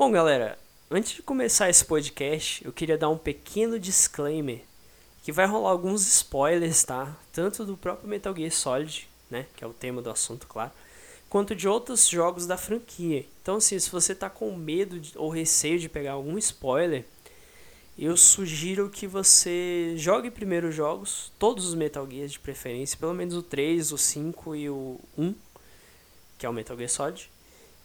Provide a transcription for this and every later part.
Bom, galera, antes de começar esse podcast, eu queria dar um pequeno disclaimer que vai rolar alguns spoilers, tá? Tanto do próprio Metal Gear Solid, né, que é o tema do assunto, claro, quanto de outros jogos da franquia. Então, assim, se você tá com medo de, ou receio de pegar algum spoiler, eu sugiro que você jogue primeiro os jogos, todos os Metal Gears de preferência, pelo menos o 3, o 5 e o 1, que é o Metal Gear Solid,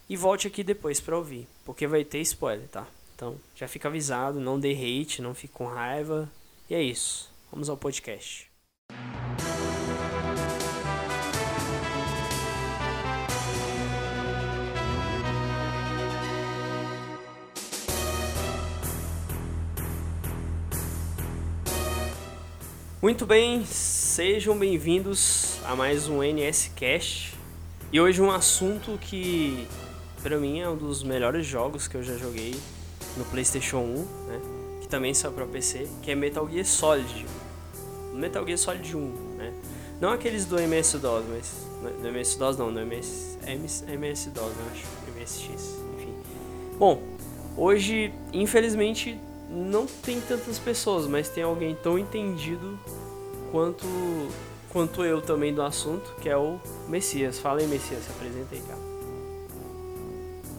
e volte aqui depois para ouvir, porque vai ter spoiler, tá? Então, já fica avisado, não dê hate, não fique com raiva. E é isso. Vamos ao podcast. Muito bem, sejam bem-vindos a mais um NS Cast. E hoje um assunto que para mim é um dos melhores jogos que eu já joguei no PlayStation 1, né? Que também saiu para PC, que é Metal Gear Solid. Metal Gear Solid 1, né? Não aqueles do MS-DOS, mas do MS-DOS não, do MS MS-DOS, eu acho, MSX, enfim. Bom, hoje, infelizmente, não tem tantas pessoas, mas tem alguém tão entendido quanto quanto eu também do assunto, que é o Messias. Fala aí, Messias, se apresenta aí, cara.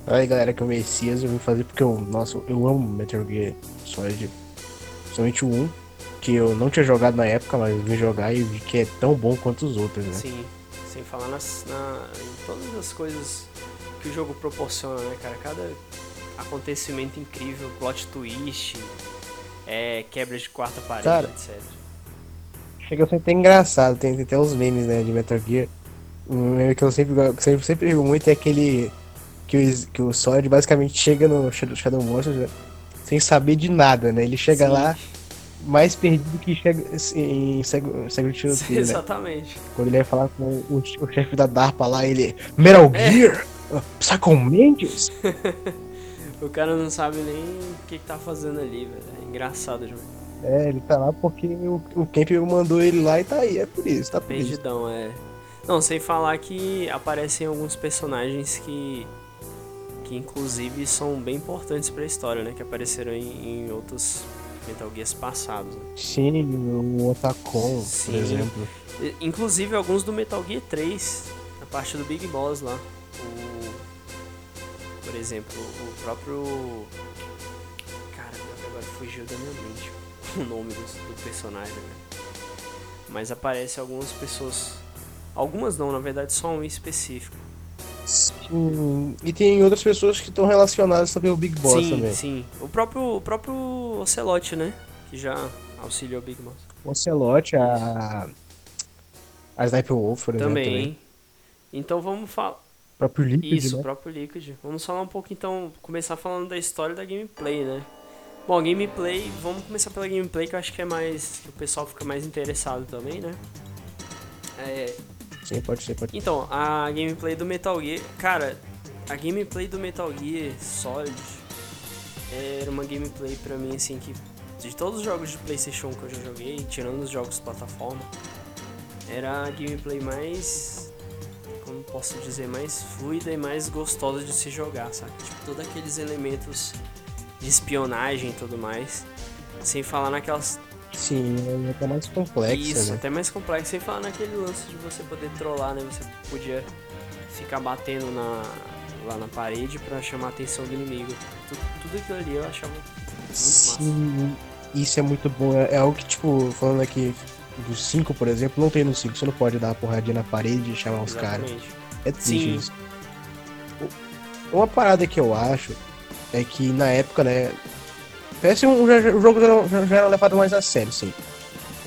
Aí galera, que é o Messias, eu vim fazer porque eu, nossa, eu amo Metal Gear Solid, principalmente o 1, que eu não tinha jogado na época, mas vim jogar e vi que é tão bom quanto os outros, né? Sim, sem falar nas, na, em todas as coisas que o jogo proporciona, né, cara? Cada acontecimento incrível, plot twist, é, quebra de quarta parede, cara, etc. Chega a ser até engraçado, tem, tem até os memes, né, de Metal Gear. Um meme que eu sempre, sempre, sempre digo muito é aquele que o, que o Sword basicamente chega no Shadow Monsters né? sem saber de nada, né? Ele chega Sim. lá mais perdido que chega em Secret Exatamente. Né? Quando ele vai falar com o, o chefe da DARPA lá, ele Metal é. Gear? É. Psycho Mantis? o cara não sabe nem o que, que tá fazendo ali, velho. É engraçado demais. É, ele tá lá porque o, o Camp mandou ele lá e tá aí, é por isso, tá Perdidão, é. Não, sem falar que aparecem alguns personagens que que inclusive são bem importantes para a história, né? Que apareceram em, em outros Metal Gears passados. Né? Sim, o Otacon, por exemplo. Inclusive alguns do Metal Gear 3, a parte do Big Boss lá. O, por exemplo, o próprio. Cara, agora fugiu da minha mente o nome do, do personagem, né? Mas aparece algumas pessoas. Algumas não, na verdade, só um específico Sim. E tem outras pessoas que estão relacionadas também ao Big Boss sim, também. Sim, O próprio, o próprio Ocelote, né? Que já auxiliou o Big Boss. O Ocelote, a. A Sniper Wolf, por exemplo. Também. também. Então vamos falar. O próprio Liquid. Isso, né? o próprio Liquid. Vamos falar um pouco então. Começar falando da história da gameplay, né? Bom, gameplay, vamos começar pela gameplay que eu acho que é mais. que o pessoal fica mais interessado também, né? É, Sim, pode ser, pode ser. Então, a gameplay do Metal Gear. Cara, a gameplay do Metal Gear Solid era uma gameplay pra mim, assim, que de todos os jogos de PlayStation que eu já joguei, tirando os jogos plataforma, era a gameplay mais. Como posso dizer? Mais fluida e mais gostosa de se jogar, sabe? Tipo, todos aqueles elementos de espionagem e tudo mais. Sem falar naquelas Sim, é até mais complexo. Isso, né? até mais complexo. Sem falar naquele lance de você poder trollar, né? Você podia ficar batendo na, lá na parede para chamar a atenção do inimigo. Tudo, tudo aquilo ali eu achava muito Sim, massa. isso é muito bom. É, é algo que, tipo, falando aqui do 5, por exemplo, não tem no 5. Você não pode dar uma porradinha na parede e chamar Exatamente. os caras. É triste isso. Uma parada que eu acho é que na época, né, PS1 já, o jogo já, já era levado mais a sério, sim.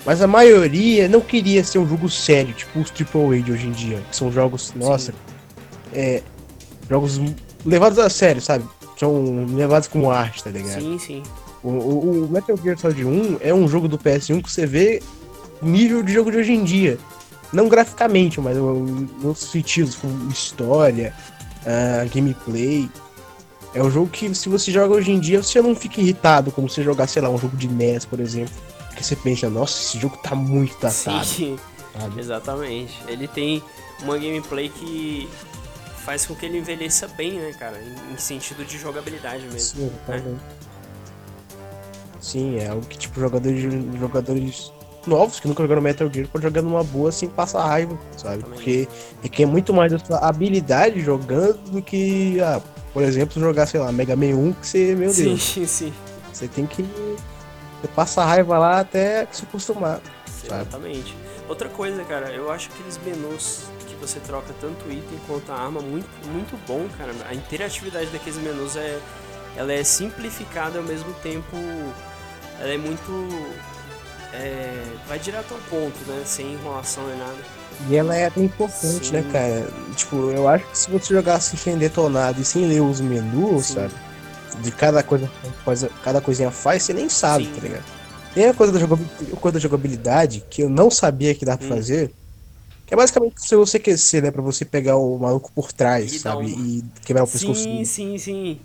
Mas a maioria não queria ser um jogo sério, tipo os AAA de hoje em dia. Que são jogos, nossa, é, jogos levados a sério, sabe? São levados com arte, tá ligado? Sim, sim. O, o, o, Metal Gear Solid 1 é um jogo do PS1 que você vê nível de jogo de hoje em dia. Não graficamente, mas em outros sentidos, como história, uh, gameplay. É um jogo que, se você joga hoje em dia, você não fica irritado como se jogar, sei lá, um jogo de NES, por exemplo. Porque você pensa, nossa, esse jogo tá muito datado. Sim, sabe? exatamente. Ele tem uma gameplay que faz com que ele envelheça bem, né, cara? Em, sentido de jogabilidade mesmo. Sim, né? Sim, é algo que, tipo, jogadores, jogadores novos que nunca jogaram Metal Gear pode jogar numa boa sem passar raiva, sabe? Também. Porque requer muito mais da sua habilidade jogando do que, ah, por exemplo, jogar, sei lá, Mega Man 1, que você, meu sim, Deus. Sim, sim. Você tem que. Você passa raiva lá até se acostumar. Exatamente. Outra coisa, cara, eu acho aqueles menus que você troca tanto item quanto a arma muito, muito bom, cara. A interatividade daqueles menus é. Ela é simplificada ao mesmo tempo. Ela é muito é, vai direto ao ponto, né? Sem enrolação nem nada. E ela é até importante, né, Sim. né, cara? Tipo, eu acho que se você jogasse sem detonado e sem ler os menus, Sim. sabe? De cada coisa, coisa, cada coisinha faz, você nem sabe, Sim. tá ligado? Tem a coisa da, jogabilidade, coisa da jogabilidade que eu não sabia que dá pra hum. fazer. Que é basicamente se você aquecer, né? Pra você pegar o maluco por trás, e sabe? E quebrar o pescoço. Sim, sim, sim.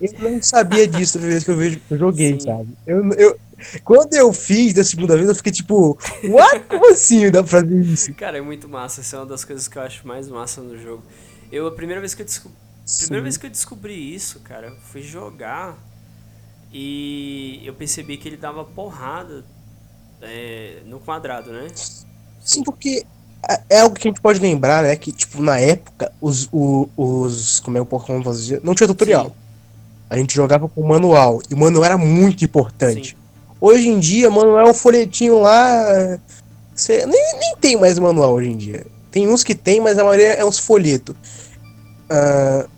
Eu não sabia disso da vez que eu, vejo, eu joguei, sim. sabe? Eu, eu, quando eu fiz da segunda vez, eu fiquei tipo, what? Como assim dá pra fazer isso? Cara, é muito massa. Essa é uma das coisas que eu acho mais massa no jogo. Eu, a primeira vez que eu descobri. Primeira vez que eu descobri isso, cara, fui jogar e eu percebi que ele dava porrada é, no quadrado, né? Sim, porque é, é algo que a gente pode lembrar, né? Que, tipo, na época, os. os, os como é o Pokémon fazia? Não tinha tutorial. Sim. A gente jogava com manual. E o manual era muito importante. Sim. Hoje em dia, manual é um folhetinho lá. Você, nem, nem tem mais manual hoje em dia. Tem uns que tem, mas a maioria é uns folhetos. Uh,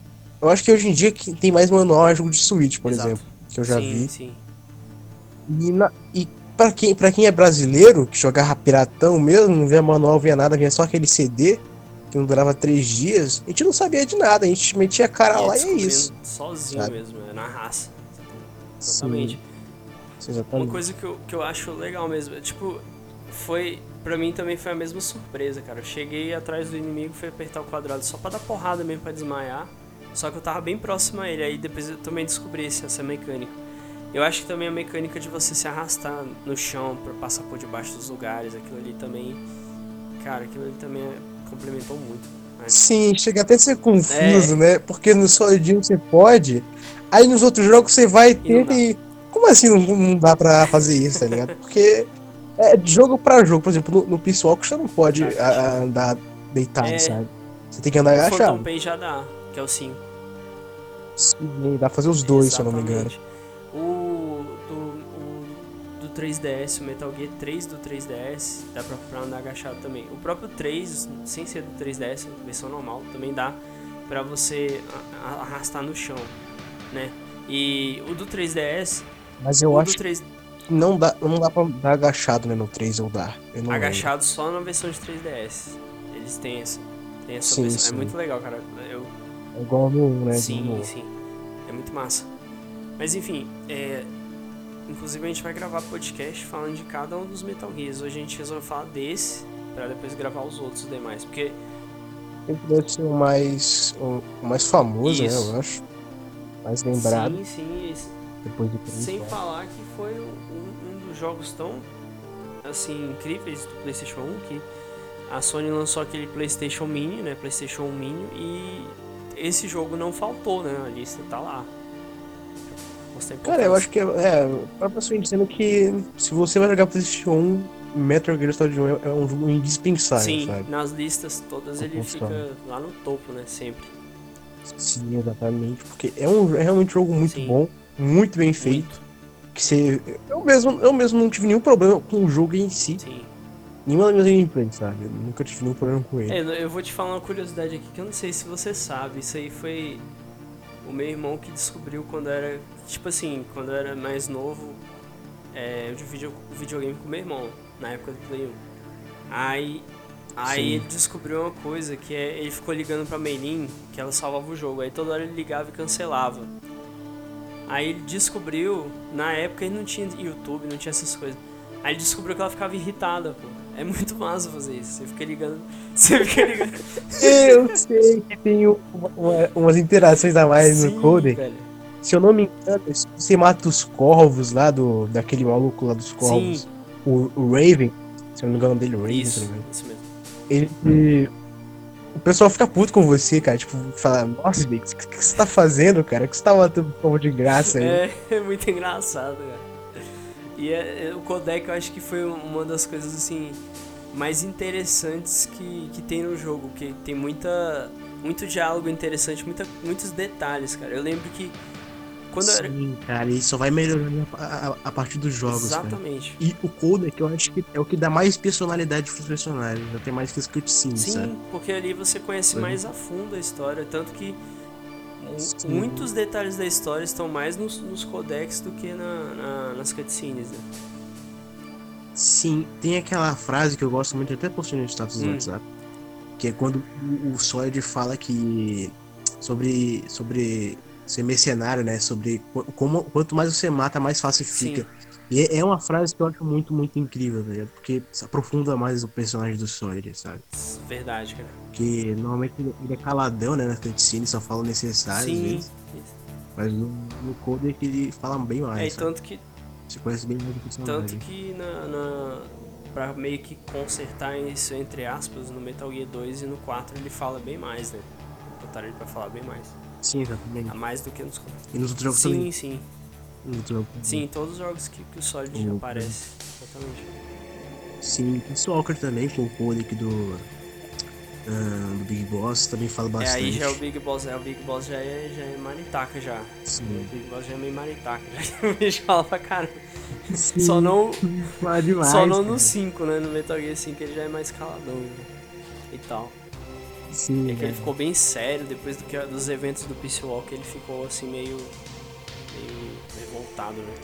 eu acho que hoje em dia quem tem mais manual é jogo de Switch, por Exato. exemplo. Que eu já sim, vi. Sim. E, na, e pra, quem, pra quem é brasileiro, que jogava piratão mesmo, não via manual, via nada, via só aquele CD, que não durava três dias, a gente não sabia de nada, a gente metia a cara lá e é isso. Sozinho sabe? mesmo, é na raça. Exatamente. Sim. Exatamente. Uma coisa que eu, que eu acho legal mesmo, é, tipo, foi. Pra mim também foi a mesma surpresa, cara. Eu cheguei atrás do inimigo, fui apertar o quadrado só pra dar porrada mesmo, pra desmaiar. Só que eu tava bem próximo a ele, aí depois eu também descobri essa mecânica. Eu acho que também a mecânica de você se arrastar no chão pra passar por debaixo dos lugares, aquilo ali também. Cara, aquilo ali também complementou muito. Mas... Sim, chega até a ser confuso, é... né? Porque no Solidinho você pode, aí nos outros jogos você vai ter e como assim não, não dá pra fazer isso, tá ligado? Porque é de jogo pra jogo. Por exemplo, no, no Peace Walk você não pode a, andar deitado, é, sabe? Você tem que andar agachado. O Phantom Pain já dá, que é o 5. Sim, dá pra fazer os dois, Exatamente. se eu não me engano. O do, o do 3DS, o Metal Gear 3 do 3DS, dá pra, pra andar agachado também. O próprio 3, sem ser do 3DS, versão normal, também dá pra você arrastar no chão, né? E o do 3DS mas eu acho 3... que não dá, não dá pra dar agachado né, no 3 ou dar. agachado lembro. só na versão de 3DS. Eles têm essa, têm essa sim, versão. É sim. É muito legal, cara. Eu... É igual no 1, né? Sim, sim. É muito massa. Mas enfim, é... inclusive a gente vai gravar podcast falando de cada um dos Metal Gears. Hoje a gente resolveu falar desse, pra depois gravar os outros demais. Porque. Sempre deve ser o mais, o mais famoso, Isso. né? Eu acho. Mais lembrado. Sim, sim. Depois de Sem falar que foi um, um, dos jogos tão assim incríveis do PlayStation 1 que a Sony lançou aquele PlayStation Mini, né? PlayStation 1 Mini e esse jogo não faltou, né? A lista tá lá. Cara, eu acho que é, é a pessoa dizendo que se você vai jogar PlayStation 1, Metal Gear Solid 1 é, é um jogo indispensável, Sim, sabe? nas listas todas ele fica lá no topo, né? Sempre. Sim, exatamente. Porque é, um, é realmente um jogo muito Sim. bom muito bem feito. Muito. Que você, eu, mesmo, eu mesmo não tive nenhum problema com o jogo em si. Sim. Nenhuma das minhas gameplays, sabe? Eu nunca tive nenhum problema com ele. É, eu vou te falar uma curiosidade aqui que eu não sei se você sabe. Isso aí foi o meu irmão que descobriu quando era. Tipo assim, quando eu era mais novo. É, eu dividi o videogame com meu irmão, na época do Play 1. Aí. Aí Sim. ele descobriu uma coisa que é. Ele ficou ligando pra Meilin que ela salvava o jogo. Aí toda hora ele ligava e cancelava. Aí ele descobriu, na época ele não tinha YouTube, não tinha essas coisas. Aí ele descobriu que ela ficava irritada, pô. É muito massa fazer isso. Você fica ligando. Você fica ligando. Eu sei que tem uma, umas interações a mais Sim, no. Velho. Se eu não me engano, você mata os corvos lá do. daquele maluco lá dos corvos. O, o, Raven. Se eu não me engano dele, o Raven, isso, isso mesmo. Ele. o pessoal fica puto com você, cara. Tipo, fala, nossa, o que, que, você tá fazendo, cara? O que você tá matando povo de graça aí? É, é muito engraçado, cara. E é, é, o codec eu acho que foi uma das coisas assim mais interessantes que, que tem no jogo, que tem muita muito diálogo interessante, muita, muitos detalhes, cara. Eu lembro que quando Sim, era... cara, e só vai melhorando a, a, a partir dos jogos. Exatamente. Cara. E o codec eu acho que é o que dá mais personalidade pros personagens, já tem mais que os cutscenes, Sim, sabe? porque ali você conhece é. mais a fundo a história, tanto que Sim. muitos detalhes da história estão mais nos, nos codecs do que na, na, nas cutscenes, né? Sim, tem aquela frase que eu gosto muito, até postei no status hum. do WhatsApp, que é quando o, o fala que sobre sobre ser mercenário, né? Sobre como quanto mais você mata, mais fácil fica. Sim. E é, é uma frase que eu acho muito, muito incrível, velho. Porque aprofunda mais o personagem do Solid, sabe? Verdade, cara. Que normalmente ele é caladão, né? Na cutscene, só fala o necessário. Sim. Mas no, no Coder ele fala bem mais. É, sabe? tanto que. Você conhece bem mais do personagem. Tanto que na, na, pra meio que consertar isso, entre aspas, no Metal Gear 2 e no 4 ele fala bem mais, né? Botaram ele pra falar bem mais. Sim, exatamente. A mais do que nos E nos outros jogos sim, também. Sim, sim. Sim, todos os jogos que, que o Solid uhum. aparece. Exatamente. Sim, o Stalker também, com o codec do, uh, do Big Boss, também fala bastante. É, aí já é o Big Boss, é, o Big Boss já é, já é maritaca já. Sim. O Big Boss já é meio maritaca, já o bicho fala pra caramba. Sim. Só não. demais, só não no 5, né? No Metal Gear 5 ele já é mais caladão né? e tal. Sim, é que ele ficou bem sério depois do que, dos eventos do Peace Walk, ele ficou assim meio. meio revoltado, né?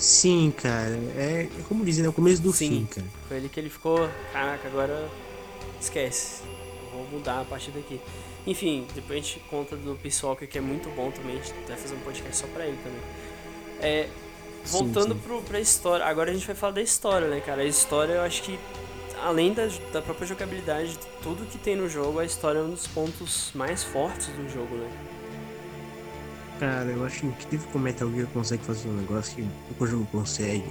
Sim, cara. É, é como dizem, é o começo do Sim, fim, cara. Foi ele que ele ficou. Caraca, agora esquece. Vou mudar a partir daqui. Enfim, depois a gente conta do Peace Walker que é muito bom também. A gente vai fazer um podcast só pra ele também. É, voltando sim, sim. Pro, pra história. Agora a gente vai falar da história, né, cara? A história eu acho que além da, da própria jogabilidade, tudo que tem no jogo, a história é um dos pontos mais fortes do jogo, né? Cara, eu acho incrível como Metal Gear consegue fazer um negócio que o jogo consegue,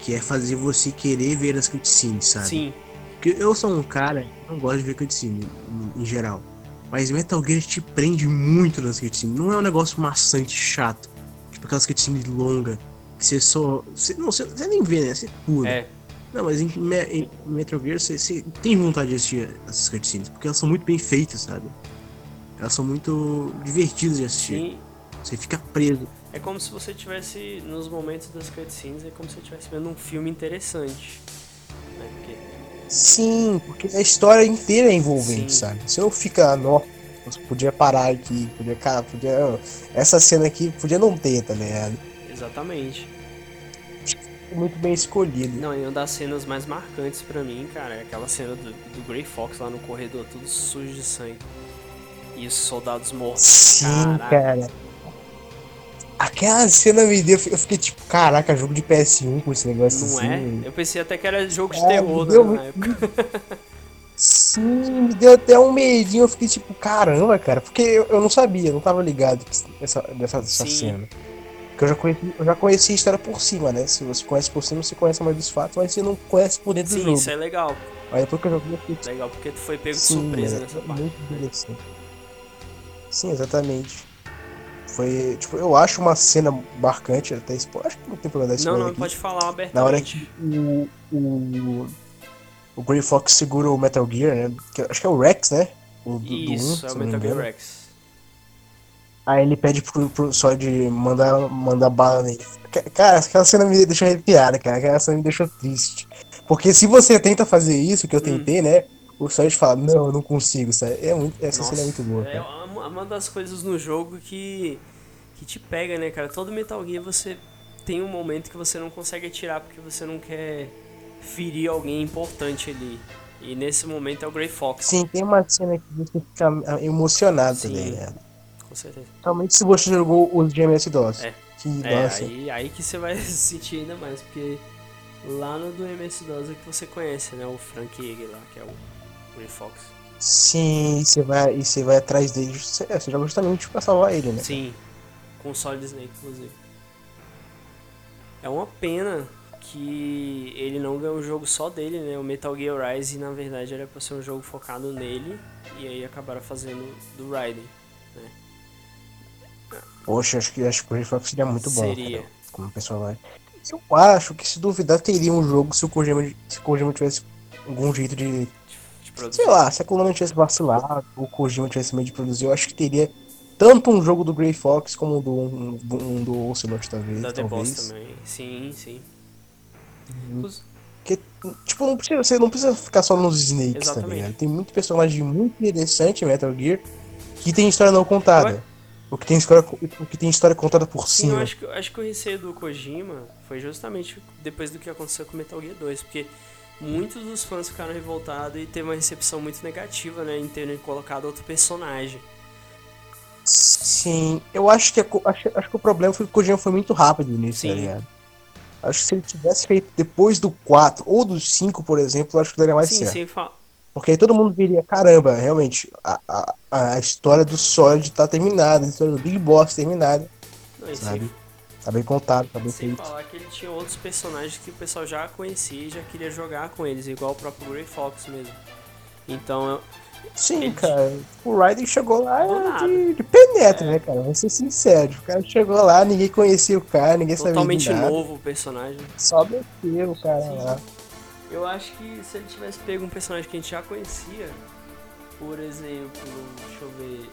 que é fazer você querer ver as cutscenes, sabe? Sim. Porque eu sou um cara que não gosta de ver cutscene, em, em geral. Mas Metal Gear te prende muito nas cutscenes. Não é um negócio maçante, chato. Tipo aquelas cutscenes longas, que você só. Você, não, você, você nem vê, né? Você pula. É. Não, mas em, em Gear você, você, tem vontade de assistir essas cutscenes, porque elas são muito bem feitas, sabe? Elas são muito divertidas de assistir. Sim. Você fica preso. É como se você tivesse, nos momentos das cutscenes, é como se você estivesse vendo um filme interessante. Né? Porque... Sim, porque a história inteira é envolvente, Sim. sabe? Se eu ficar, nossa, podia parar aqui, podia, cara, podia. Essa cena aqui podia não ter, tá ligado? Exatamente muito bem escolhido. Não, e uma das cenas mais marcantes para mim, cara, é aquela cena do, do Grey Fox lá no corredor, tudo sujo de sangue. E os soldados mortos. Sim, Caraca. cara. Aquela cena me deu. Eu fiquei tipo, caraca, jogo de PS1 com esse negócio Não assim. é? Eu pensei até que era jogo de é, terror né, na época. Sim, me deu até um medinho. Eu fiquei tipo, caramba, cara. Porque eu, eu não sabia, não tava ligado nessa, nessa, nessa cena. Porque eu já, conheci, eu já conheci a história por cima, né? Se você conhece por cima, você conhece mais dos fatos, mas você não conhece por dentro Sim, do jogo. Sim, isso é legal. Aí depois que eu joguei, eu fiquei... Legal, porque tu foi pego de Sim, surpresa é, nessa parte. Muito interessante. Sim, exatamente. Foi, tipo, eu acho uma cena marcante, até expo... acho que não tem problema da Não, não, aqui. pode falar abertamente. Na hora que o, o, o Grey Fox segura o Metal Gear, né? Que, acho que é o Rex, né? O, do, Isso, do 1, é o Metal Gear Rex. Aí ele pede pro, pro Solid mandar, mandar bala nele. Cara, aquela cena me deixou arrepiada, cara. Aquela cena me deixou triste. Porque se você tenta fazer isso, que eu hum. tentei, hum. né? O Solid fala, não, eu não consigo, sabe? É muito, essa Nossa, cena é muito boa. É uma das coisas no jogo que, que te pega, né, cara? Todo Metal Gear você tem um momento que você não consegue atirar porque você não quer ferir alguém importante ali. E nesse momento é o Grey Fox. Sim, tem uma cena que você fica emocionado Sim. também, né? Com certeza. Realmente se você jogou os de MS-DOS. É. Que, é, aí, aí que você vai sentir ainda mais, porque lá no do MS-DOS é que você conhece, né? O Frank Yeager lá, que é o Grey Fox. Sim, você vai, e você vai atrás dele. Você, é, você joga justamente pra salvar ele, né? Sim, com o Solid Snake, inclusive. É uma pena que ele não ganhou um jogo só dele, né? O Metal Gear Rise, na verdade, era pra ser um jogo focado nele, e aí acabaram fazendo do Raiden, né? Poxa, acho que, acho que o Grey Fox seria muito bom. Seria. Cara, como personagem. Eu acho que se duvidar teria um jogo se o Kojima, se o Kojima tivesse algum jeito de. de sei lá, se a Konami tivesse vacilado, ou o Kojima tivesse meio de produzir, eu acho que teria tanto um jogo do Grey Fox como um do, um, um do Ocelot, talvez. Da The Boss também. Sim, sim. Uhum. Porque, tipo, não precisa, você não precisa ficar só nos Snakes, tá Exatamente. ligado? Tem muito personagem muito interessante em Metal Gear que tem história não contada. O que tem história, o que tem história contada por Sim, cima. Eu acho que, acho que o receio do Kojima foi justamente depois do que aconteceu com Metal Gear 2, porque muitos dos fãs ficaram revoltados e teve uma recepção muito negativa, né, em terem colocado outro personagem. Sim, eu acho que, acho, acho que o problema foi que o Kojima foi muito rápido nisso, tá Sim. ligado? Acho que se ele tivesse feito depois do 4 ou do 5, por exemplo, acho que daria mais sim, certo. Sim, sim, porque aí todo mundo viria, caramba, realmente, a, a, a história do Solid tá terminada, a história do Big Boss terminada. Não, sabe? Sim. Tá bem contado, tá bem Sem feito. falar que ele tinha outros personagens que o pessoal já conhecia e já queria jogar com eles, igual o próprio Grey Fox mesmo. Então. Sim, ele... cara. O Raiden chegou lá de, de, penetra, é. né, cara? Vamos ser sinceros. O cara chegou lá, ninguém conhecia o cara, ninguém Totalmente sabia. Totalmente novo o personagem. Só meteu o cara Sim. lá. Eu acho que se ele tivesse pego um personagem que a gente já conhecia, por exemplo, deixa eu ver.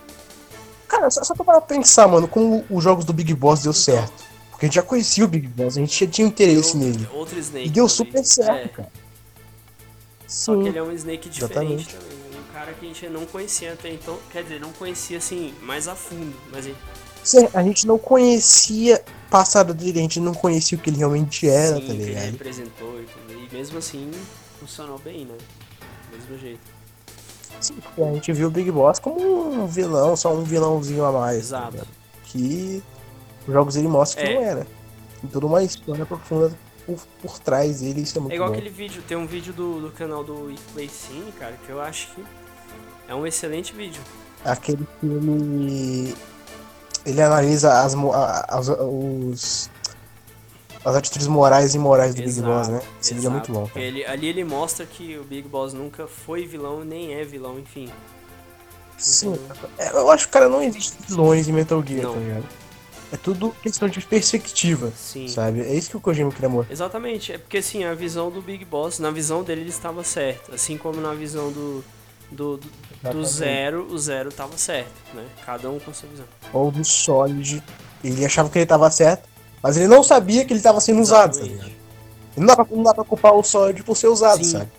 Cara, só, só pra pensar, mano, como os jogos do Big Boss deu certo. Porque a gente já conhecia o Big Boss, a gente já tinha interesse outro, nele. Outro Snake. E deu também. super certo, é. cara. Só Sim, que ele é um Snake diferente exatamente. também. Um cara que a gente não conhecia até então. Quer dizer, não conhecia assim, mais a fundo. Mas ele... Sim, a gente não conhecia passado dele, a gente não conhecia o que ele realmente era, Sim, tá ligado? Que ele representou e tudo mesmo assim funcionou bem, né? Do mesmo jeito. Sim, porque a gente viu o Big Boss como um vilão, só um vilãozinho a mais. Tá Exato. Tá que os jogos ele mostra que é. não era. Tem toda uma história profunda por, por trás dele, isso é muito É igual bom. aquele vídeo, tem um vídeo do, do canal do Play Cine, cara, que eu acho que é um excelente vídeo. Aquele que ele. Ele analisa as, as, os, as atitudes morais e imorais do exato, Big Boss, né? Esse vídeo é muito bom. Cara. Ele, ali ele mostra que o Big Boss nunca foi vilão, nem é vilão, enfim. Sim, então... eu acho que, cara, não existe vilões em Metal Gear, não. tá ligado? É tudo questão de perspectiva, Sim. sabe? É isso que o Kojima queria mostrar. Exatamente, é porque assim, a visão do Big Boss, na visão dele ele estava certo, assim como na visão do, do, do, do Zero, o Zero estava certo, né? Cada um com sua visão. Ou do Solid, ele achava que ele estava certo, mas ele não sabia que ele estava sendo usado, tá ligado? Não dá, pra, não dá pra culpar o Solid por ser usado, Sim. sabe?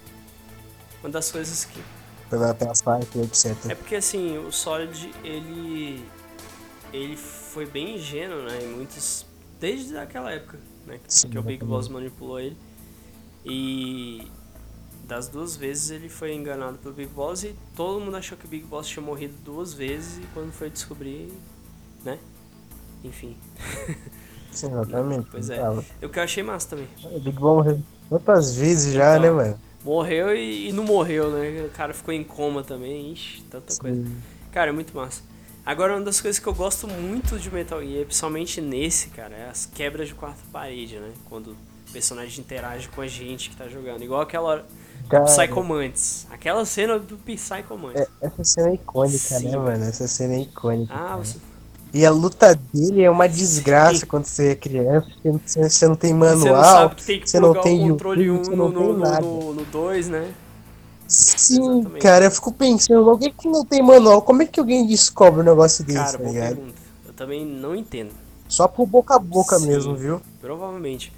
Uma das coisas que. Pela, pelas partes, etc. É porque assim, o Solid, ele. Ele foi bem ingênuo, né? Em muitos. Desde aquela época, né? Sim, que o Big Boss manipulou ele. E. Das duas vezes ele foi enganado pelo Big Boss e todo mundo achou que o Big Boss tinha morrido duas vezes e quando foi descobrir, né? Enfim. Sim, exatamente. Pois é. O que eu achei massa também. O Big Bang morreu quantas vezes já, então, né, mano? Morreu e, e, não morreu, né? O cara ficou em coma também. Ixi, tanta Sim. coisa. Cara, é muito massa. Agora, uma das coisas que eu gosto muito de Metal Gear, principalmente nesse, cara, é as quebras de quarta parede, né? Quando o personagem interage com a gente que tá jogando. Igual aquela hora. Cara, Psycho Mantis. Aquela cena do Psycho Mantis. É, essa cena é icônica, né, Sim. né, mano? Essa cena é icônica. Ah, você, e a luta dele é uma desgraça Sim. quando você é criança, você, você não tem manual, você não, tem que você não tem o controle YouTube, um no, não tem nada. No 2, né? Sim, Exatamente. cara, eu fico pensando, alguém que não tem manual, como é que alguém descobre um negócio desse, cara, tá ligado? Pergunta. Eu também não entendo. Só por boca a boca Sim, mesmo, viu? Provavelmente.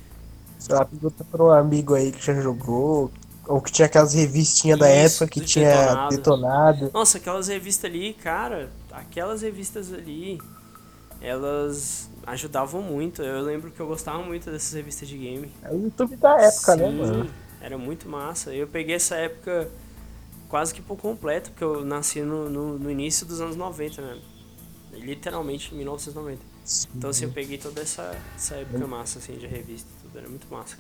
Sei lá, pergunta pra um amigo aí que já jogou, ou que tinha aquelas revistinhas da época que tinha detonado. detonado. Nossa, aquelas revistas ali, cara, aquelas revistas ali elas ajudavam muito. Eu lembro que eu gostava muito dessas revistas de game. É o YouTube da época, né, Sim, né, mano? Era muito massa. Eu peguei essa época quase que por completo, porque eu nasci no, no, no início dos anos 90, né? Literalmente em 1990. Sim. Então assim, eu peguei toda essa, essa época massa assim, de revista e tudo, era muito massa.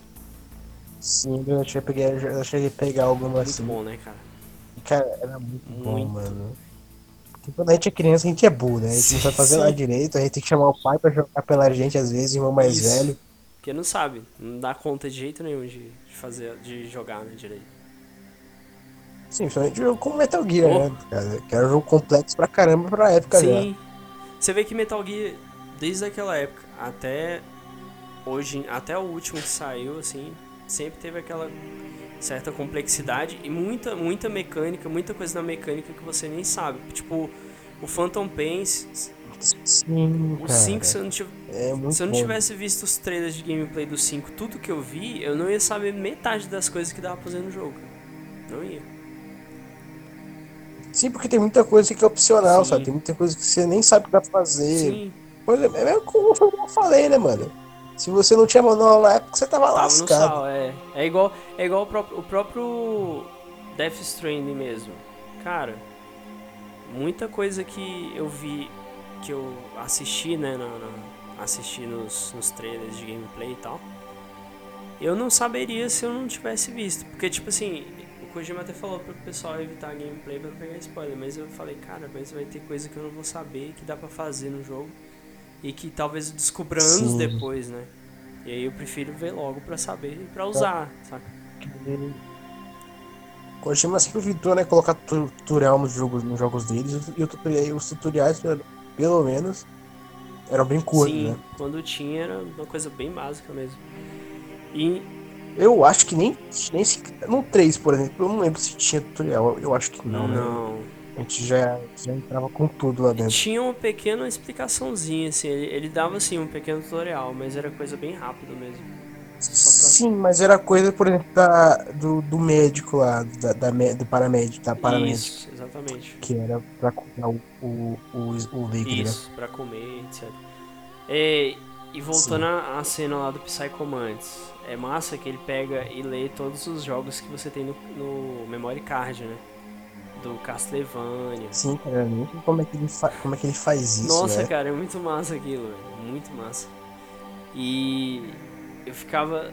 Sim, eu cheguei, eu cheguei a pegar alguma muito assim. Muito bom, né, cara? Cara, era muito, muito. bom, mano. Quando a gente é criança, a gente é burro, né? A gente sim, não vai fazer nada direito, a gente tem que chamar o pai pra jogar pela gente, às vezes, o irmão mais Isso. velho. Porque não sabe, não dá conta de jeito nenhum de, de fazer, de jogar né, direito. Sim, principalmente jogo como Metal Gear, oh. né? Cara? Que era um jogo complexo pra caramba pra época Sim. Já. Você vê que Metal Gear, desde aquela época até hoje, até o último que saiu, assim, sempre teve aquela certa complexidade e muita, muita mecânica, muita coisa na mecânica que você nem sabe. Tipo, o Phantom Pain. Sim, o 5, se eu, não, tivesse, é se eu não tivesse visto os trailers de gameplay do 5, tudo que eu vi, eu não ia saber metade das coisas que dava pra fazer no jogo. Não ia. Sim, porque tem muita coisa que é opcional, Sim. sabe? Tem muita coisa que você nem sabe o que dá pra fazer. Sim. Por exemplo, é como eu falei, né, mano? Se você não tinha manual na época, você tava, tava lascado. No sal, é. É igual, é igual o, próprio, o próprio Death Stranding mesmo. Cara, muita coisa que eu vi, que eu assisti, né, na, na, assisti nos, nos trailers de gameplay e tal, eu não saberia se eu não tivesse visto. Porque, tipo assim, o Kojima até falou pro pessoal evitar gameplay pra pegar spoiler, mas eu falei, cara, mas vai ter coisa que eu não vou saber, que dá pra fazer no jogo e que talvez eu descubra anos Sim. depois, né? E aí eu prefiro ver logo pra saber e pra usar, é. saca? Kojima sempre evitou, né, colocar tutorial nos jogos, nos jogos deles e os tutoriais, pelo menos, eram bem curtos, Sim, né? quando tinha era uma coisa bem básica mesmo. E... Eu acho que nem, nem se, no 3, por exemplo, eu não lembro se tinha tutorial, eu acho que não, né? Não. Né? A gente já, já entrava com tudo lá dentro. Tinha uma pequena explicaçãozinha, assim, ele, ele dava assim um pequeno tutorial, mas era coisa bem rápida mesmo. Pra... Sim, mas era coisa, por exemplo, da, do, do médico lá, da, da, do paramédico, da paramédico. Isso, exatamente. Que era pra comer o, o, o, o líquido, né? Isso, né? pra comer, etc. E, e voltando à cena lá do Psychomantis, é massa que ele pega e lê todos os jogos que você tem no, no memory card, né? Do Castlevania. Sim, cara, como é que ele, como é que ele faz isso. Nossa, né? cara, é muito massa aquilo, velho. Muito massa. E eu ficava.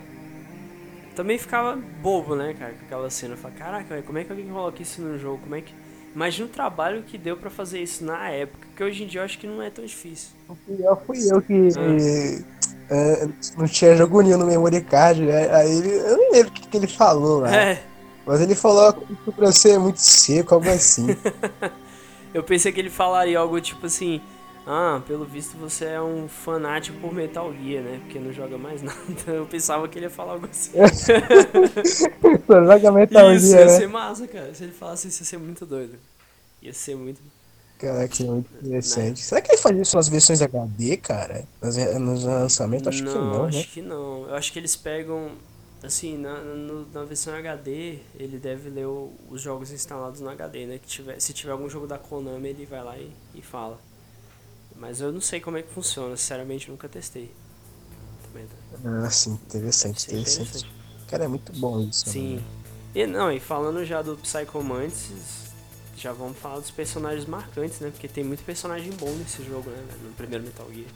Também ficava bobo, né, cara, com aquela cena. Eu falava, caraca, véio, como é que alguém coloca isso no jogo? Como é que. Imagina o trabalho que deu para fazer isso na época, que hoje em dia eu acho que não é tão difícil. Eu, fui eu que. Uh, não tinha jogo nenhum no memory card, né? Aí ele, eu nem lembro o que, que ele falou lá. É. Mas ele falou que pra ser muito seco, algo assim. eu pensei que ele falaria algo tipo assim. Ah, pelo visto você é um fanático por Metal Gear, né? Porque não joga mais nada. Eu pensava que ele ia falar algo assim. Joga Metal isso, Gear. Isso, ia ser massa, cara. Se ele falasse isso, ia ser muito doido. Ia ser muito. Caraca, é muito interessante. Né? Será que ele faz isso nas versões HD, cara? Nos, nos lançamentos? Acho não, que não. Acho né? que não. Eu acho que eles pegam assim, na, no, na versão HD, ele deve ler o, os jogos instalados no HD, né? Que tiver, se tiver algum jogo da Konami, ele vai lá e, e fala. Mas eu não sei como é que funciona, sinceramente nunca testei. Tá. Ah, sim, interessante, interessante, interessante. Cara, é muito bom isso. Sim. Né? E não, e falando já do Psycho Mantis, já vamos falar dos personagens marcantes, né? Porque tem muito personagem bom nesse jogo, né? No primeiro Metal Gear.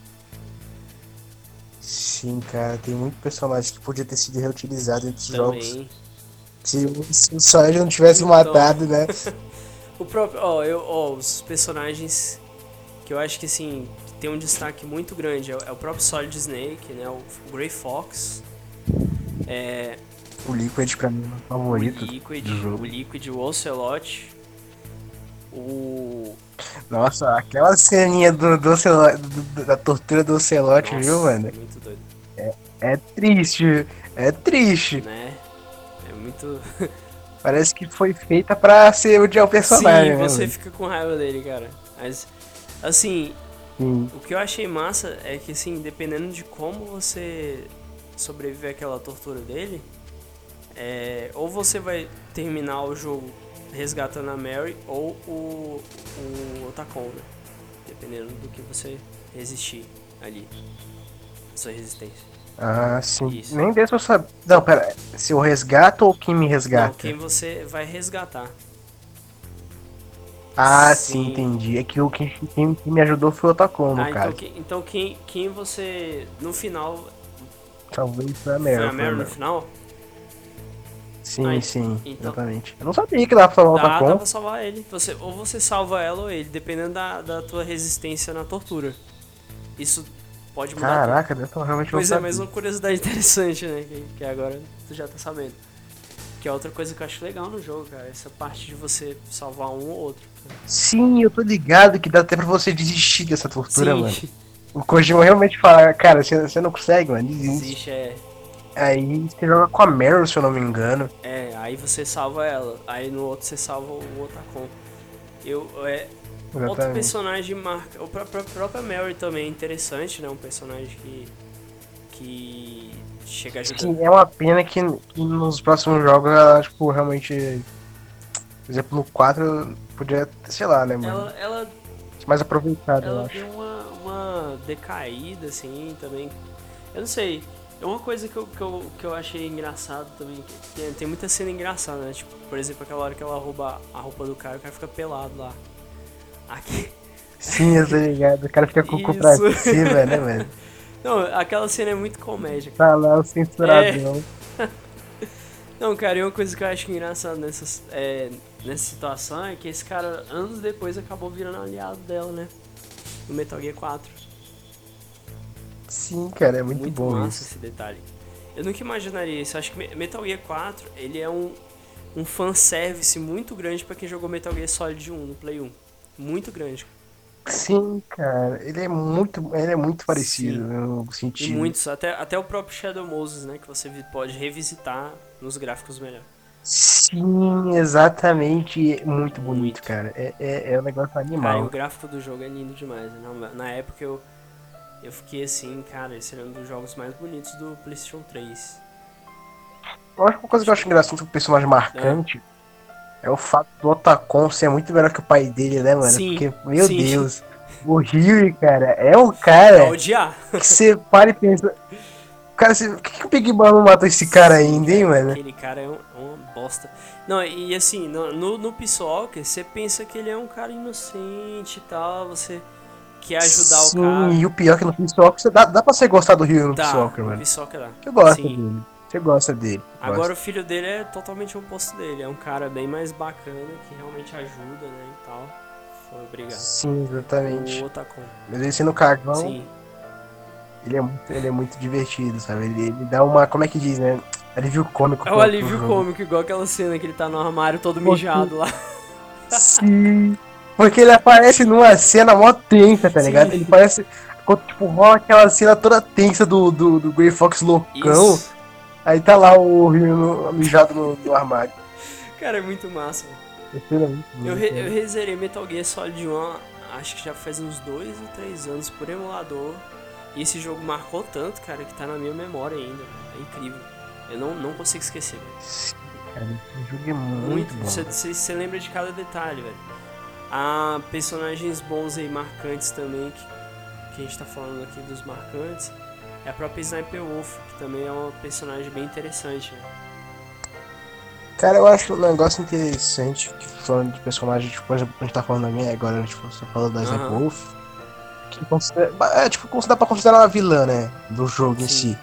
Sim, cara, tem muito personagem que podia ter sido reutilizado entre os jogos. Se, se o Sawyer não tivesse então, matado, né? o próprio, ó, eu, ó, os personagens que eu acho que assim tem um destaque muito grande é, é o próprio Solid Snake, né? O, o Grey Fox. É, o Liquid pra mim é o favorito. O Liquid, do jogo. o Liquid, o Ocelot. O nossa, aquela ceninha do, do, do da tortura do Ocelote, Nossa, viu, mano? Muito doido. É, é triste, é triste. Né? É muito. Parece que foi feita pra ser o personagem. Sim, né, você fica com raiva dele, cara. Mas, assim, Sim. o que eu achei massa é que, assim, dependendo de como você sobreviver àquela tortura dele, é, ou você vai terminar o jogo resgatando a Mary ou o, o Otacon, né? Dependendo do que você resistir ali. Sua resistência. Ah, sim. Isso. Nem desse eu saber. Não, pera. Se eu resgato ou quem me resgata? Não, quem você vai resgatar. Ah, sim, sim entendi. É que o quem, quem, me ajudou foi o Otacon, no ah, caso. Então, então quem, quem você. No final. Talvez foi a Mary. Foi a Mary no final? Sim, Aí, sim, então, exatamente. Eu não sabia que dava pra salvar o Dá, dá pra salvar ele. Você, ou você salva ela ou ele, dependendo da, da tua resistência na tortura. Isso pode mudar. Caraca, deve estar realmente Pois é, mas uma curiosidade interessante, né? Que, que agora tu já tá sabendo. Que é outra coisa que eu acho legal no jogo, cara. Essa parte de você salvar um ou outro. Sim, eu tô ligado que dá até pra você desistir dessa tortura, Sim. mano. O Kojima realmente fala, cara, você, você não consegue, mano, desiste. Desiste, é. Aí você joga com a Meryl, se eu não me engano. É, aí você salva ela. Aí no outro você salva o Otacon. Eu, é, Exatamente. outro personagem marca. O próprio, própria Mary também é interessante, né? Um personagem que. que chega a. Sim, é uma pena que, que nos próximos jogos ela, tipo, realmente. Por exemplo, no 4 podia, sei lá, né, mano? Ela. ela mais aproveitada, ela eu acho. Ela tem uma, uma decaída, assim, também. Eu não sei. É uma coisa que eu, que eu, que eu achei engraçado também. Tem, tem muita cena engraçada, né? Tipo, por exemplo, aquela hora que ela rouba a roupa do cara, o cara fica pelado lá. Aqui. Sim, eu tô ligado. O cara fica com o cu pra cima, né, mano? Não, aquela cena é muito comédia. Tá lá o censuradão. É... Não, cara, e uma coisa que eu acho engraçado nessa, é, nessa situação é que esse cara, anos depois, acabou virando aliado dela, né? No Metal Gear 4. Sim, cara, é muito, muito bom massa isso. esse detalhe. Eu nunca imaginaria isso. Acho que Metal Gear 4, ele é um, um fanservice muito grande para quem jogou Metal Gear Solid 1 no Play 1. Muito grande. Sim, cara, ele é muito, ele é muito parecido Sim. no sentido. E muitos, até, até o próprio Shadow Moses, né, que você pode revisitar nos gráficos melhor. Sim, exatamente, muito bonito, muito. cara. É, é, é um negócio animal. Cara, o gráfico do jogo é lindo demais. Né? Na época eu eu fiquei assim, cara, esse era um dos jogos mais bonitos do PlayStation 3. Eu acho que uma coisa que eu acho engraçada um personagem marcante é. é. o fato do Otacon ser muito melhor que o pai dele, né, mano? Sim, Porque, meu sim. Deus, o Rio, cara, é um cara. É odiar. Que você para e pensa. Cara, você, por que, que o Big Mom não matou esse cara sim, ainda, hein, mano? Aquele cara é um, uma bosta. Não, e assim, no, no, no você pensa que ele é um cara inocente e tal, você que ajudar Sim, o cara. E o pior é que no Peace Walker, dá, dá pra você gostar do Rio no tá, Walker, mano. Walker dá. Você gosta Sim. dele. Você gosta dele. Agora gosta. o filho dele é totalmente o oposto dele. É um cara bem mais bacana, que realmente ajuda, né, e tal. Foi obrigado. Sim, exatamente. O Otacon. Mas ele sendo carvão... Sim. Ele é, muito, ele é muito divertido, sabe? Ele, ele dá uma... Como é que diz, né? Alívio cômico. É o alívio cômico, igual aquela cena que ele tá no armário todo mijado lá. Sim. Porque ele aparece numa cena mó tensa, tá ligado? Sim. Ele parece. Tipo, rola aquela cena toda tensa do, do, do Grey Fox loucão. Isso. Aí tá lá o Rio mijado no, no, armário. Cara, é muito massa. eu, re, eu rezerei Metal Gear Solid 1, acho que já faz uns dois ou três anos por emulador. E esse jogo marcou tanto, cara, que tá na minha memória ainda. É incrível. Eu não, não consigo esquecer, velho. Cara, esse jogo é muito, muito bom. Você lembra de cada detalhe, velho. Há personagens bons e marcantes também, que, que a gente tá falando aqui dos marcantes. É a própria Sniper Wolf, que também é uma personagem bem interessante. Né? Cara, eu acho um negócio interessante, que falando de personagem, tipo, por exemplo, a gente tá falando da minha agora, tipo, você falou da Sniper uhum. Wolf. Que considera, é, tipo, dá pra considerar uma vilã, né? Do jogo Sim. em si.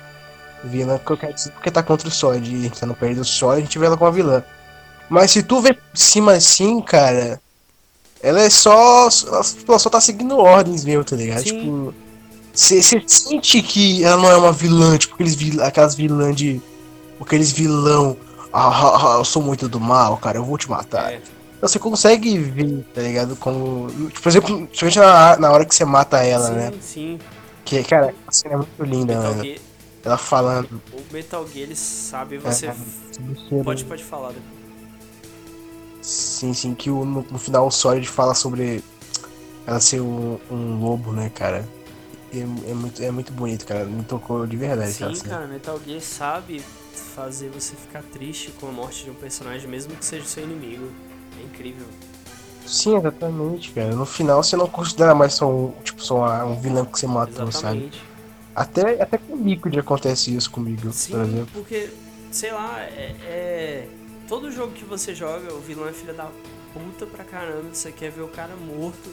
Vilã que eu quero dizer porque tá contra o Solid, a gente tá no período do Solid, a gente vê ela como uma vilã. Mas se tu vê de cima assim, cara, ela é só. Ela, tipo, ela só tá seguindo ordens mesmo, tá ligado? Sim. Tipo. Você sente que ela não é uma vilã, tipo aqueles vil, aquelas vilãs de. Aqueles vilão. Ah, ah, ah, eu sou muito do mal, cara, eu vou te matar. É. Então, você consegue ver, tá ligado? Como. Tipo, por exemplo, principalmente na, na hora que você mata ela, sim, né? Sim. Que, cara, a cena é muito linda, né? Gear... Ela falando. O Metal Gear, ele sabe, você. É, pode, pode falar depois. Sim, sim, que o, no, no final o Solid fala sobre ela ser um, um lobo, né, cara? É, é, muito, é muito bonito, cara. Me tocou de verdade. Sim, cara, Metal Gear sabe fazer você ficar triste com a morte de um personagem, mesmo que seja seu inimigo. É incrível. Sim, exatamente, cara. No final você não considera mais só um, tipo, só um vilão que você matou, exatamente. sabe? Até, até comigo já acontece isso comigo, Sim, por exemplo. porque, sei lá, é, é todo jogo que você joga, o vilão é filha da puta pra caramba. Você quer ver o cara morto.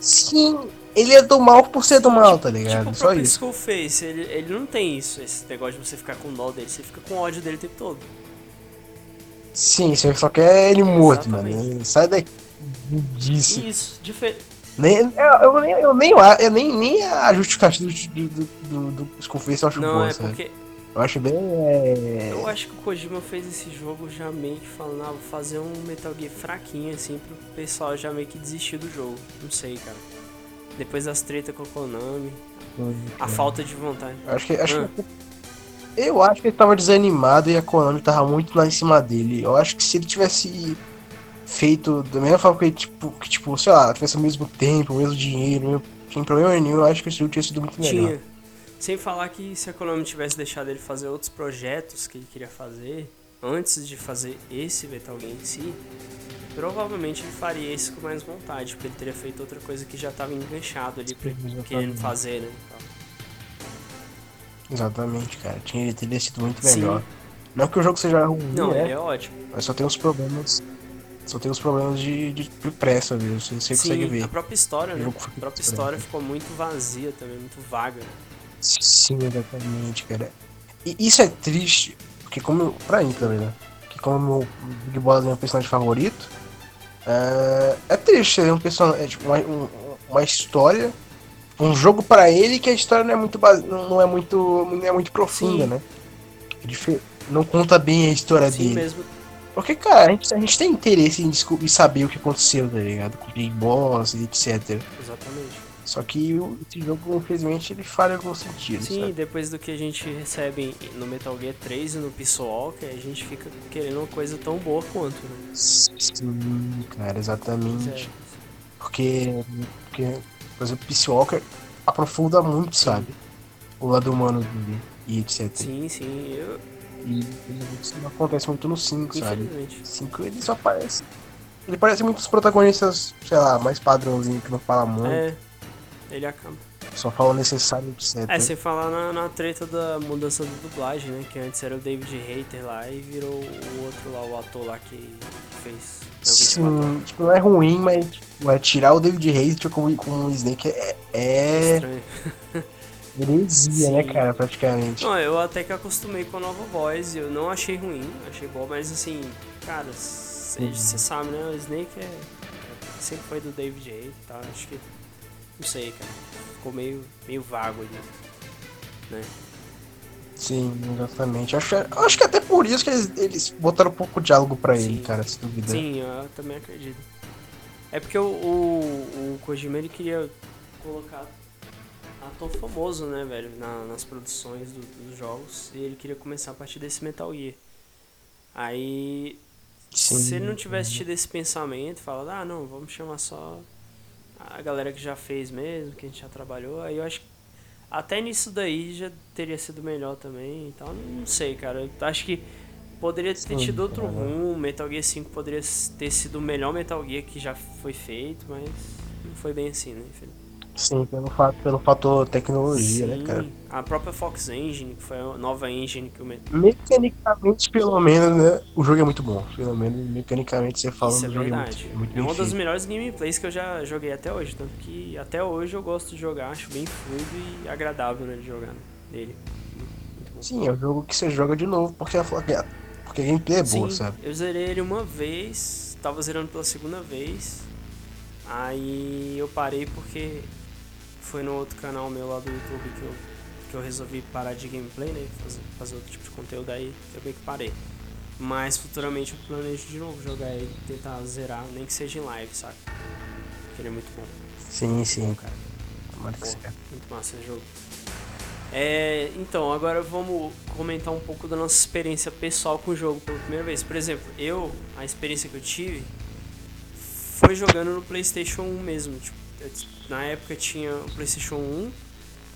Sim, ele é do mal por ser do mal, tá ligado? Tipo, Só isso. Skullface, ele, ele não tem isso, esse negócio de você ficar com dó dele, você fica com ódio dele o tempo todo. Sim, você só quer ele morto, Exatamente. mano. Sai daqui disso. Isso, difer Nem, eu, eu, nem, eu, nem, eu nem, nem a justificativa do, do, do, do, do eu acho Não, boa, é sabe? porque eu acho bem. É... Eu acho que o Kojima fez esse jogo já meio que falando, ah, vou fazer um Metal Gear fraquinho, assim, pro pessoal já meio que desistir do jogo. Não sei, cara. Depois das tretas com o Konami, a falta de vontade. Eu acho que. Acho ah. que... Eu acho que ele tava desanimado e a Konami tava muito lá em cima dele. Eu acho que se ele tivesse feito da mesma forma que ele, tipo, que, tipo, sei lá, tivesse o mesmo tempo, o mesmo dinheiro, sem problema nenhum, eu acho que esse jogo tinha sido muito melhor. Tinha. Sem falar que se a Konami tivesse deixado ele fazer outros projetos que ele queria fazer, antes de fazer esse Metal Gear em si, provavelmente ele faria esse com mais vontade, porque ele teria feito outra coisa que já estava enganchado ali, pra, querendo fazer, né? Exatamente, cara. Tinha, ele teria sido muito melhor. Sim. Não que o jogo seja ruim, Não, né? ele é ótimo. Mas só tem os problemas. Só tem os problemas de, de, de pressa mesmo, você Sim, consegue ver. A própria história, né? A própria história ficou muito vazia também, muito vaga. Sim, exatamente, cara. E isso é triste, porque como. Pra mim também, né? Que como o Big Boss é meu personagem favorito, é, é triste ser um personagem. É, tipo, uma, uma história. Um jogo para ele que a história não é muito base, não é muito. não é muito profunda, Sim. né? Não conta bem a história Sim, dele. Mesmo. Porque, cara, a gente, a gente tem interesse em, em saber o que aconteceu, tá ligado? Com o Big Boss e etc. Exatamente. Só que esse jogo, infelizmente, ele falha em algum sentido. Sim, sabe? depois do que a gente recebe no Metal Gear 3 e no Peace Walker, a gente fica querendo uma coisa tão boa quanto, né? Sim, cara, exatamente. É. Porque, porque, por exemplo, Peace Walker aprofunda muito, sabe? O lado humano dele e etc. Sim, sim. Eu... E isso não acontece muito no 5, sabe? 5 ele só aparece. Ele parece muito os protagonistas, sei lá, mais padrãozinho que não fala muito. É ele acaba. Só fala o necessário, etc. É, sem falar na, na treta da mudança da dublagem, né? Que antes era o David Hater lá e virou o outro lá, o ator lá que fez. Sim, tipo, não é ruim, mas tipo, é tirar o David Hater com, com o Snake é. é... Estranho. Heresia, né, cara, praticamente. Não, eu até que acostumei com a nova voz, eu não achei ruim, achei bom, mas assim, cara, você uhum. sabe, né? O Snake é, sempre foi do David Hater, tá? Acho que não sei, cara. Ficou meio, meio vago ali. Né? Sim, exatamente. Acho, acho que até por isso que eles, eles botaram pouco diálogo pra Sim. ele, cara, se duvidar. Sim, eu também acredito. É porque o, o, o Kojima ele queria colocar ator famoso, né, velho, na, nas produções do, dos jogos. E ele queria começar a partir desse Metal Gear. Aí, Sim. se ele não tivesse tido esse pensamento, falado, ah, não, vamos chamar só a galera que já fez mesmo, que a gente já trabalhou, aí eu acho que até nisso daí já teria sido melhor também, então não sei, cara. Eu acho que poderia ter tido outro rumo, Metal Gear 5 poderia ter sido o melhor Metal Gear que já foi feito, mas não foi bem assim, né, infelizmente. Sim, pelo, fato, pelo fator tecnologia, né, Sim, né, cara? A própria Fox Engine, que foi a nova engine que o Mecanicamente, pelo menos, né? O jogo é muito bom. Pelo menos, mecanicamente, você fala Isso é verdade. É, muito, muito é uma das melhores gameplays que eu já joguei até hoje. Tanto que até hoje eu gosto de jogar, acho bem fluido e agradável, né, de jogar nele. Sim, é um jogo que você joga de novo, porque a, porque a gameplay é boa, Sim, sabe? Eu zerei ele uma vez, tava zerando pela segunda vez. Aí eu parei porque foi no outro canal meu lá do YouTube que eu, que eu resolvi parar de gameplay, né? Fazer, fazer outro tipo de conteúdo aí, eu meio que parei. Mas futuramente eu planejo de novo jogar ele, tentar zerar, nem que seja em live, sabe? Porque ele é muito bom. Sim, sim. Bom, cara. muito massa esse jogo. É, então, agora vamos comentar um pouco da nossa experiência pessoal com o jogo pela primeira vez. Por exemplo, eu, a experiência que eu tive foi jogando no PlayStation 1 mesmo. Tipo, na época tinha o PlayStation 1.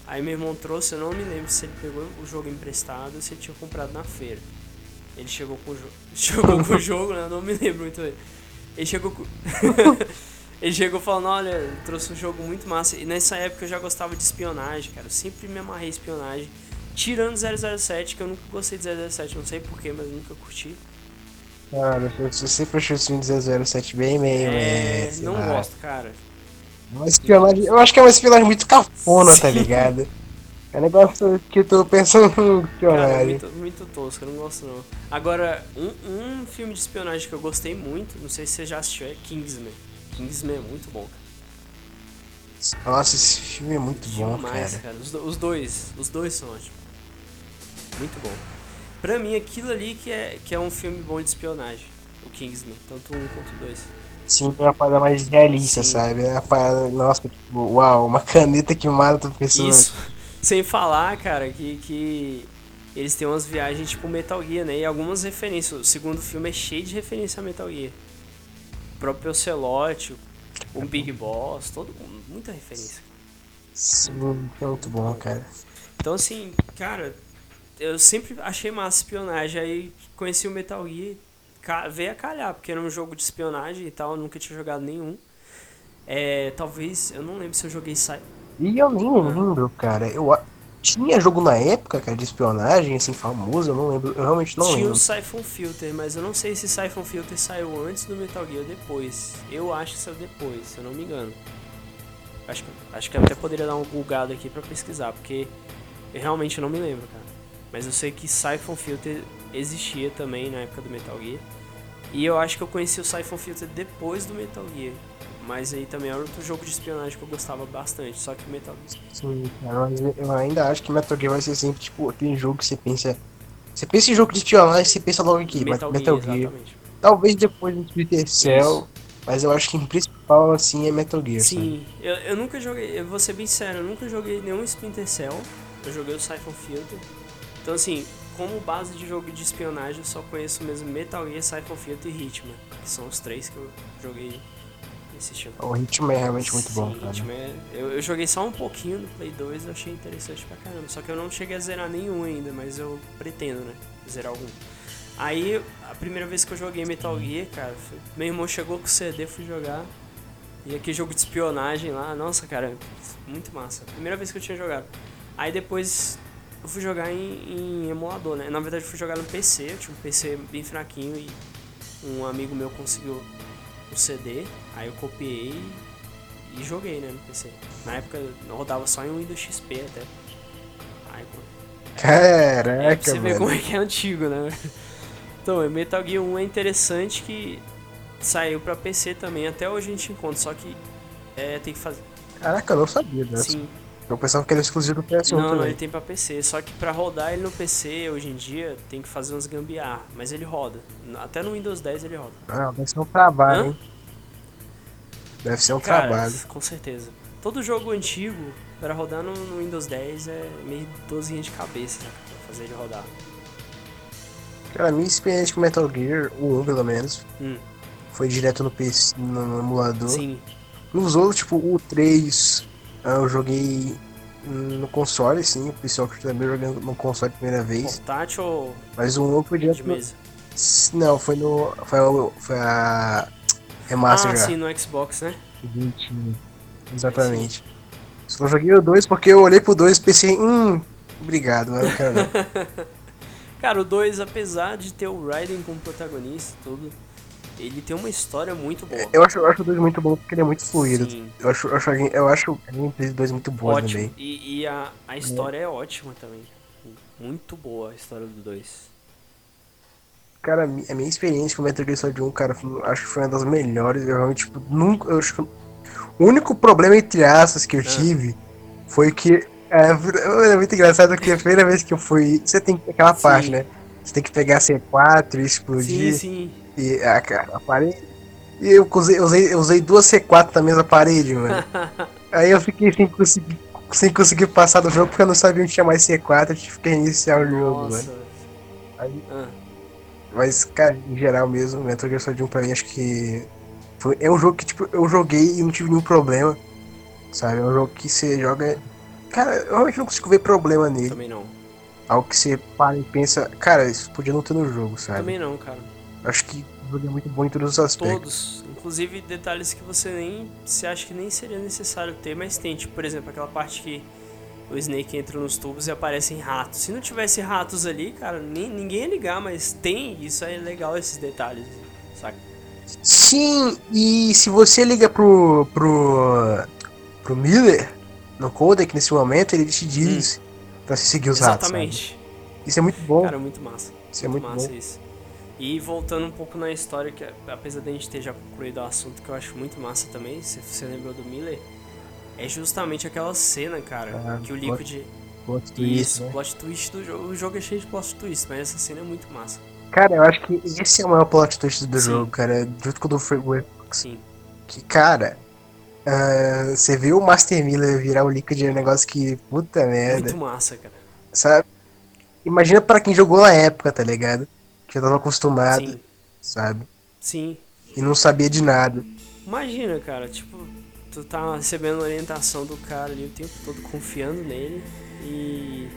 Aí meu irmão trouxe, eu não me lembro se ele pegou o jogo emprestado ou se ele tinha comprado na feira. Ele chegou com o jogo. Chegou com o jogo, né? Eu não me lembro muito bem. Ele chegou com. ele chegou falando, olha, trouxe um jogo muito massa. E nessa época eu já gostava de espionagem, cara. Eu sempre me amarrei em espionagem. Tirando 007, que eu nunca gostei de 007, não sei porquê, mas nunca curti. Cara, você sempre achou esse filme de 007 bem meio. É, não gosto, cara. Uma espionagem. Eu acho que é uma espionagem muito cafona, tá Sim. tá ligado? É um negócio que eu tô pensando no espionagem. é muito, muito tosco, eu não gosto não. Agora, um, um filme de espionagem que eu gostei muito, não sei se você já assistiu, é Kingsman. Kingsman é muito bom, cara. Nossa, esse filme é muito Demais, bom, cara. cara. Os, os, dois, os dois são ótimos. Muito bom. Pra mim, aquilo ali que é, que é um filme bom de espionagem. O Kingsman, tanto um quanto dois. Sim, é uma parada mais realista, Sim. sabe? É uma parada, nossa, tipo, uau, uma caneta que mata a pessoa. Isso. Sem falar, cara, que, que eles têm umas viagens tipo Metal Gear, né? E algumas referências. O segundo filme é cheio de referência a Metal Gear. O próprio Ocelot, o Big Boss, todo, muita referência. Sim, é muito bom, cara. Então, assim, cara, eu sempre achei massa espionagem. Aí conheci o Metal Gear, veio a calhar, porque era um jogo de espionagem e tal, eu nunca tinha jogado nenhum. É, talvez, eu não lembro se eu joguei Sai. E eu nem lembro, cara. Eu, tinha jogo na época, cara, de espionagem, assim, famoso, eu não lembro, eu realmente não Tinha lembro. Tinha o Siphon Filter, mas eu não sei se Siphon Filter saiu antes do Metal Gear ou depois. Eu acho que saiu depois, se eu não me engano. Acho que, acho que eu até poderia dar um bugado aqui pra pesquisar, porque eu realmente não me lembro, cara. Mas eu sei que Siphon Filter existia também na época do Metal Gear. E eu acho que eu conheci o Siphon Filter depois do Metal Gear. Mas aí também é outro jogo de espionagem que eu gostava bastante, só que Metal Gear. Sim, mas eu ainda acho que Metal Gear vai ser sempre, tipo, aquele jogo que você pensa. Você pensa em jogo de espionagem, você pensa logo aqui, Metal, Metal Gear. Gear. Talvez depois do Twitter Cell, mas eu acho que em principal, assim, é Metal Gear. Sim, eu, eu nunca joguei, eu vou ser bem sério, eu nunca joguei nenhum Splinter Cell, eu joguei o Siphon Filter. Então, assim, como base de jogo de espionagem, eu só conheço mesmo Metal Gear, Siphon Filter e Hitman, que são os três que eu joguei o Hitman é realmente muito Sim, bom, cara. Hitman, eu, eu joguei só um pouquinho no Play 2 e achei interessante pra caramba. Só que eu não cheguei a zerar nenhum ainda, mas eu pretendo, né? Zerar algum. Aí, a primeira vez que eu joguei Metal Gear, cara, foi, meu irmão chegou com o CD, fui jogar. E aquele jogo de espionagem lá, nossa, cara, muito massa. Primeira vez que eu tinha jogado. Aí depois eu fui jogar em, em emulador, né? Na verdade, eu fui jogar no PC, eu tinha um PC bem fraquinho e um amigo meu conseguiu o CD, aí eu copiei e joguei, né, no PC. Na época eu rodava só em Windows XP até. Aí, Caraca, é, você vê como é que é antigo, né? Então, Metal Gear 1 é interessante que saiu pra PC também, até hoje a gente encontra, só que é, tem que fazer. Caraca, eu não sabia dessa. Sim. Eu pensava que era exclusivo do PS1 Não, também. ele tem pra PC. Só que pra rodar ele no PC, hoje em dia, tem que fazer uns gambiar. Mas ele roda. Até no Windows 10 ele roda. Ah, deve ser um trabalho, Hã? hein? Deve ser um Cara, trabalho. Com certeza. Todo jogo antigo, para rodar no, no Windows 10, é meio dozinha de cabeça, né? Pra fazer ele rodar. Cara, a minha experiência com Metal Gear, o 1 pelo menos, hum. foi direto no PC, no, no emulador. Sim. Nos outros, tipo, o 3, ah, eu joguei no console, sim, o pessoal que também jogando no console a primeira vez. Portátil ou. Mas o 1 foi direto. De mesa? Não, foi no. Foi, a, foi a. Remaster ah, já. sim, no Xbox, né? 20. Exatamente. Só joguei o 2 porque eu olhei pro 2 e pensei, hum, obrigado, mas não quero não. Cara, o 2, apesar de ter o Raiden como protagonista e tudo, ele tem uma história muito boa. Eu acho, eu acho o 2 muito bom porque ele é muito fluido. Sim. Eu acho, eu acho, eu acho a gameplay do 2 muito boa Ótimo. também. E, e a, a história é. é ótima também. Muito boa a história do 2. Cara, a minha experiência com o Metal Gear Solid 1, cara, acho que foi uma das melhores. Eu realmente, tipo, nunca. Eu acho que o único problema, entre aspas, que eu ah. tive foi que. É, é, muito engraçado que a primeira vez que eu fui. Você tem aquela sim. parte, né? Você tem que pegar C4 e explodir. Sim, sim. E a, a parede. E eu usei, usei, usei duas C4 na mesma parede, mano. Aí eu fiquei sem conseguir, sem conseguir passar do jogo porque eu não sabia onde tinha mais C4, eu tive que reiniciar o jogo, Nossa. mano. Aí, ah. Mas, cara, em geral mesmo, Metal Gear Solid 1 pra mim acho que. Foi, é um jogo que, tipo, eu joguei e não tive nenhum problema. Sabe? É um jogo que você joga. Cara, eu realmente não consigo ver problema nele. Também não. Algo que você para e pensa, cara, isso podia não ter no jogo, sabe? Também não, cara. Acho que o jogo é muito bom em todos os aspectos. Todos. Inclusive detalhes que você nem. Você acha que nem seria necessário ter, mas tem. Tipo, por exemplo, aquela parte que o Snake entra nos tubos e aparecem ratos. Se não tivesse ratos ali, cara, nem, ninguém ia ligar, mas tem, isso é legal esses detalhes, saca? Sim, e se você liga pro. pro. pro Miller, no codec nesse momento, ele te diz hum. pra você seguir os Exatamente. ratos. Isso é muito bom. Cara, muito massa. Isso é muito, massa bom. isso. E voltando um pouco na história, que apesar de a gente ter já concluído o assunto, que eu acho muito massa também, se você lembrou do Miller, é justamente aquela cena, cara, ah, que o Liquid... Plot twist, Isso, né? plot twist do jogo. O jogo é cheio de plot twist, mas essa cena é muito massa. Cara, eu acho que esse é o maior plot twist do Sim. jogo, cara. Junto com o do Freeway. Sim. Que, cara, uh, você viu o Master Miller virar o Liquid é um negócio que. Puta merda. Muito massa, cara. Sabe? Imagina para quem jogou na época, tá ligado? Que eu tava acostumado, Sim. sabe? Sim. E não sabia de nada. Imagina, cara, tipo, tu tá recebendo orientação do cara ali o tempo todo, confiando nele e.